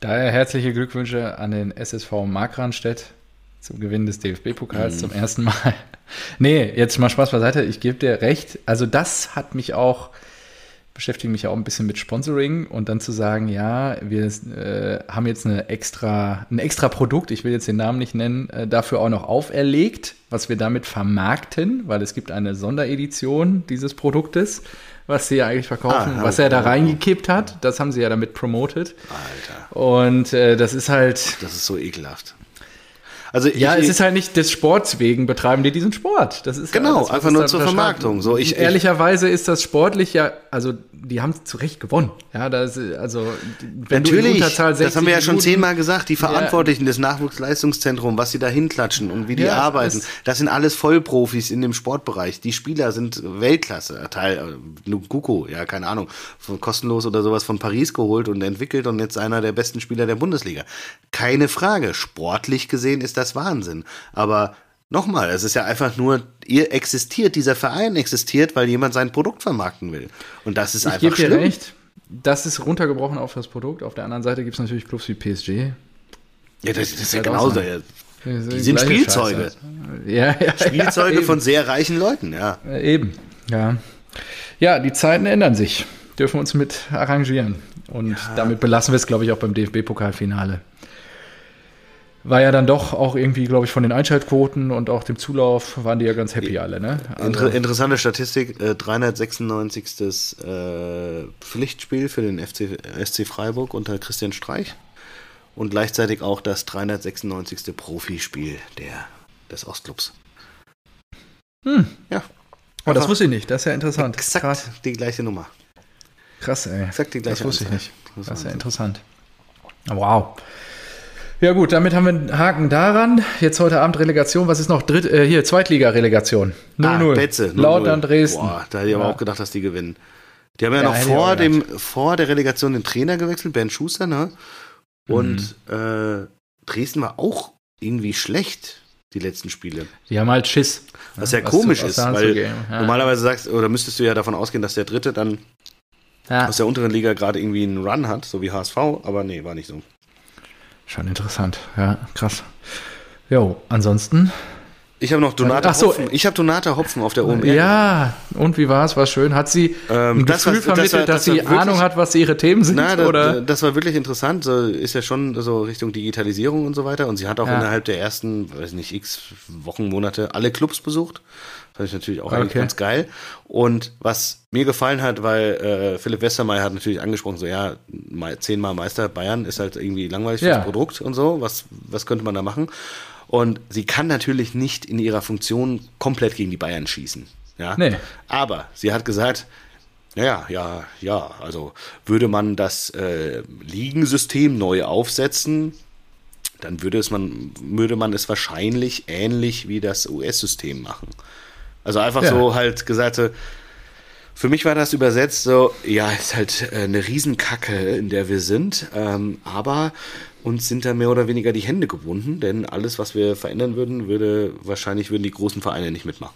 Daher herzliche Glückwünsche an den SSV Markranstädt zum Gewinn des DFB-Pokals mhm. zum ersten Mal. nee, jetzt mal Spaß beiseite. Ich gebe dir recht. Also das hat mich auch beschäftige mich auch ein bisschen mit Sponsoring und dann zu sagen, ja, wir äh, haben jetzt eine extra, ein extra Produkt, ich will jetzt den Namen nicht nennen, äh, dafür auch noch auferlegt, was wir damit vermarkten, weil es gibt eine Sonderedition dieses Produktes, was sie ja eigentlich verkaufen, ah, was er da reingekippt hat, das haben sie ja damit promotet. Alter. Und äh, das ist halt. Das ist so ekelhaft. Also ja, ich, es ist halt nicht des Sports wegen betreiben die diesen Sport. Das ist genau, ja, einfach nur zur Vermarktung. So, ich, ehrlicherweise ist das sportlich ja, also die haben zu Recht gewonnen. Ja, das, also wenn natürlich, du das haben wir ja schon zehnmal gesagt. Die Verantwortlichen ja, des Nachwuchsleistungszentrums, was sie da hinklatschen und wie die ja, arbeiten, das sind alles Vollprofis in dem Sportbereich. Die Spieler sind Weltklasse. Teil Nukuko, ja keine Ahnung, kostenlos oder sowas von Paris geholt und entwickelt und jetzt einer der besten Spieler der Bundesliga. Keine Frage. Sportlich gesehen ist das das Wahnsinn. Aber nochmal, es ist ja einfach nur, ihr existiert, dieser Verein existiert, weil jemand sein Produkt vermarkten will. Und das ist ich einfach schlimm. Dir recht. Das ist runtergebrochen auf das Produkt. Auf der anderen Seite gibt es natürlich Clubs wie PSG. Ja, das, das ist ja genauso. Ja. Die sind Spielzeuge. Ja, ja, Spielzeuge ja, von sehr reichen Leuten, ja. Eben, ja. Ja, die Zeiten ändern sich. Dürfen wir uns mit arrangieren. Und ja. damit belassen wir es, glaube ich, auch beim DFB-Pokalfinale war ja dann doch auch irgendwie, glaube ich, von den Einschaltquoten und auch dem Zulauf waren die ja ganz happy alle. Ne? Also Inter interessante Statistik, äh, 396. Äh, Pflichtspiel für den FC, SC Freiburg unter Christian Streich und gleichzeitig auch das 396. Profispiel der, des Ostclubs. Hm. Ja. Oh, das wusste ich nicht, das ist ja interessant. Exakt Krass. die gleiche Nummer. Krass, ey. Exakt die gleiche Das wusste ich nicht. Das ist ja interessant. Wow. Ja gut, damit haben wir einen Haken daran. Jetzt heute Abend Relegation. Was ist noch? Dritt, äh, hier, Zweitliga-Relegation. 0-0. Ah, Betze. Laut an Dresden. Boah, da hätte ich aber auch gedacht, dass die gewinnen. Die haben ja, ja noch vor, dem, vor der Relegation den Trainer gewechselt, Ben Schuster, ne? Und mhm. äh, Dresden war auch irgendwie schlecht, die letzten Spiele. Die haben halt Schiss. Was ja was komisch zu, ist, weil ja. normalerweise sagst, oder müsstest du ja davon ausgehen, dass der Dritte dann ja. aus der unteren Liga gerade irgendwie einen Run hat, so wie HSV, aber nee, war nicht so. Schon interessant, ja, krass. Jo, ansonsten. Ich habe noch Donata so, Hopfen. Ich habe Donata Hopfen auf der OMR. Ja, und wie war es? War schön? Hat sie ähm, ein Gefühl das war, vermittelt, das war, das dass sie wirklich, Ahnung hat, was ihre Themen sind? Na, oder? Das, war wirklich interessant. So, ist ja schon so Richtung Digitalisierung und so weiter. Und sie hat auch ja. innerhalb der ersten, weiß nicht, x Wochen, Monate alle Clubs besucht. Fand ich natürlich auch okay. ganz geil. Und was mir gefallen hat, weil äh, Philipp Westermeier hat natürlich angesprochen, so ja, zehnmal Meister Bayern ist halt irgendwie langweilig fürs ja. Produkt und so. Was, was könnte man da machen? Und sie kann natürlich nicht in ihrer Funktion komplett gegen die Bayern schießen. Ja? Nee. Aber sie hat gesagt, ja, ja, ja, also würde man das äh, Ligensystem neu aufsetzen, dann würde, es man, würde man es wahrscheinlich ähnlich wie das US-System machen. Also einfach ja. so halt gesagt, so, für mich war das übersetzt so, ja, ist halt äh, eine Riesenkacke, in der wir sind, ähm, aber uns sind da mehr oder weniger die Hände gebunden, denn alles, was wir verändern würden, würde wahrscheinlich würden die großen Vereine nicht mitmachen.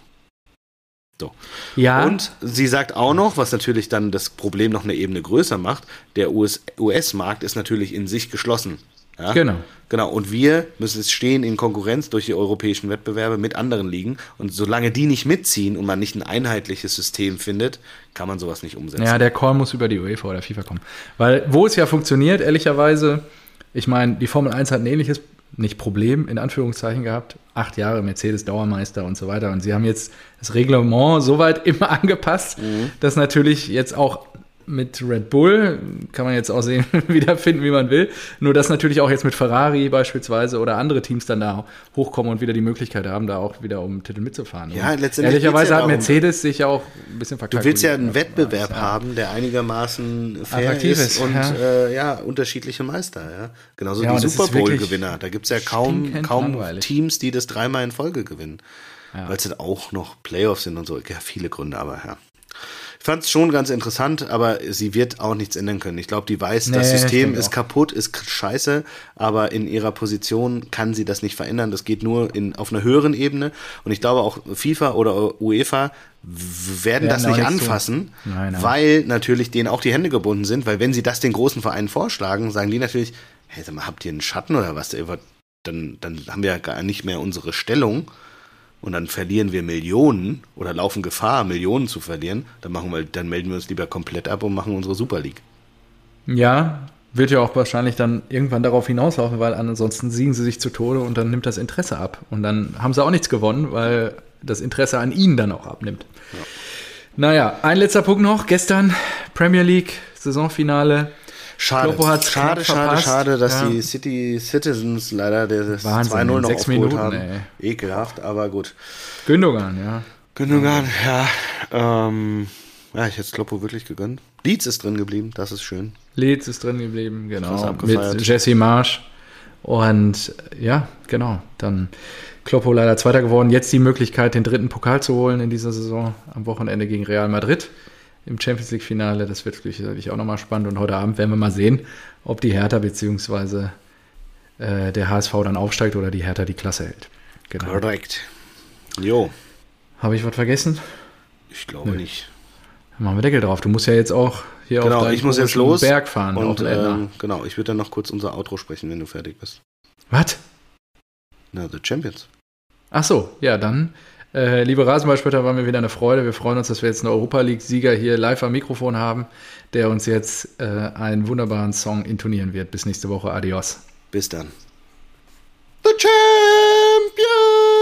So. Ja. Und sie sagt auch noch, was natürlich dann das Problem noch eine Ebene größer macht, der US-Markt ist natürlich in sich geschlossen. Ja? Genau. Genau. Und wir müssen es stehen in Konkurrenz durch die europäischen Wettbewerbe mit anderen Ligen. Und solange die nicht mitziehen und man nicht ein einheitliches System findet, kann man sowas nicht umsetzen. Ja, der Call muss über die UEFA oder FIFA kommen. Weil, wo es ja funktioniert, ehrlicherweise, ich meine, die Formel 1 hat ein ähnliches, nicht Problem, in Anführungszeichen gehabt. Acht Jahre Mercedes Dauermeister und so weiter. Und sie haben jetzt das Reglement soweit immer angepasst, mhm. dass natürlich jetzt auch mit Red Bull, kann man jetzt auch sehen, wiederfinden, wie man will. Nur dass natürlich auch jetzt mit Ferrari beispielsweise oder andere Teams dann da hochkommen und wieder die Möglichkeit haben, da auch wieder um Titel mitzufahren. Ja, letztendlich Ehrlicherweise ja hat Mercedes sich ja auch ein bisschen verkackt. Du willst ja einen Wettbewerb ja. haben, der einigermaßen fair Attraktiv ist, und ja. Äh, ja. unterschiedliche Meister. Ja? Genauso ja, die Super Bowl-Gewinner. Da gibt es ja kaum, kaum Teams, die das dreimal in Folge gewinnen. Weil es dann auch noch Playoffs sind und so. Ja, viele Gründe, aber ja. Ich fand es schon ganz interessant, aber sie wird auch nichts ändern können. Ich glaube, die weiß, Nee, das System ist auch. kaputt, ist scheiße, aber in ihrer Position kann sie das nicht verändern. Das geht nur in, auf einer höheren Ebene. Und ich glaube auch FIFA oder UEFA werden Werden das nicht anfassen, Nein, nein. weil natürlich denen auch die Hände gebunden sind, weil wenn sie das den großen Vereinen vorschlagen, sagen die natürlich, hey, sag mal, habt ihr einen Schatten oder was? Dann, dann haben wir ja gar nicht mehr unsere Stellung und dann verlieren wir Millionen oder laufen Gefahr, Millionen zu verlieren, dann machen wir, dann melden wir uns lieber komplett ab und machen unsere Super League. Ja, wird ja auch wahrscheinlich dann irgendwann darauf hinauslaufen, weil ansonsten siegen sie sich zu Tode und dann nimmt das Interesse ab. Und dann haben sie auch nichts gewonnen, weil das Interesse an ihnen dann auch abnimmt. Naja, ein letzter Punkt noch. Gestern Premier League, Saisonfinale. Schade, schade, schade, verpasst. schade, dass Ja. die City Citizens leider das Wahnsinn, 2-0 in noch sechs aufgeholt Minuten, haben. ey. Ekelhaft, aber gut. Gündogan, ja. Gündogan, ja. Ähm, ja, ich hätte Kloppo wirklich gegönnt. Leeds ist drin geblieben, das ist schön. Leeds ist drin geblieben, genau. Mit Jesse Marsch. Und ja, genau. Dann Kloppo leider Zweiter geworden. Jetzt die Möglichkeit, den dritten Pokal zu holen in dieser Saison am Wochenende gegen Real Madrid im Champions League-Finale. Das wird sicherlich auch nochmal spannend. Und heute Abend werden wir mal sehen, ob die Hertha bzw. Äh, der HSV dann aufsteigt oder die Hertha die Klasse hält. Genau. Korrekt. Jo, Habe ich was vergessen? ich glaube nicht. Dann machen wir Deckel drauf. Du musst ja jetzt auch hier Genau, auf deinen ich muss jetzt los. Berg fahren. Und ähm, genau, ich würde dann noch kurz unser Outro sprechen, wenn du fertig bist. Was? Na, The Champions. Ach so, ja, dann, äh, liebe Rasenballspötter, war mir wieder eine Freude. Wir freuen uns, dass wir jetzt einen Europa League-Sieger hier live am Mikrofon haben, der uns jetzt äh, einen wunderbaren Song intonieren wird. Bis nächste Woche. Adios. Bis dann. The Champions!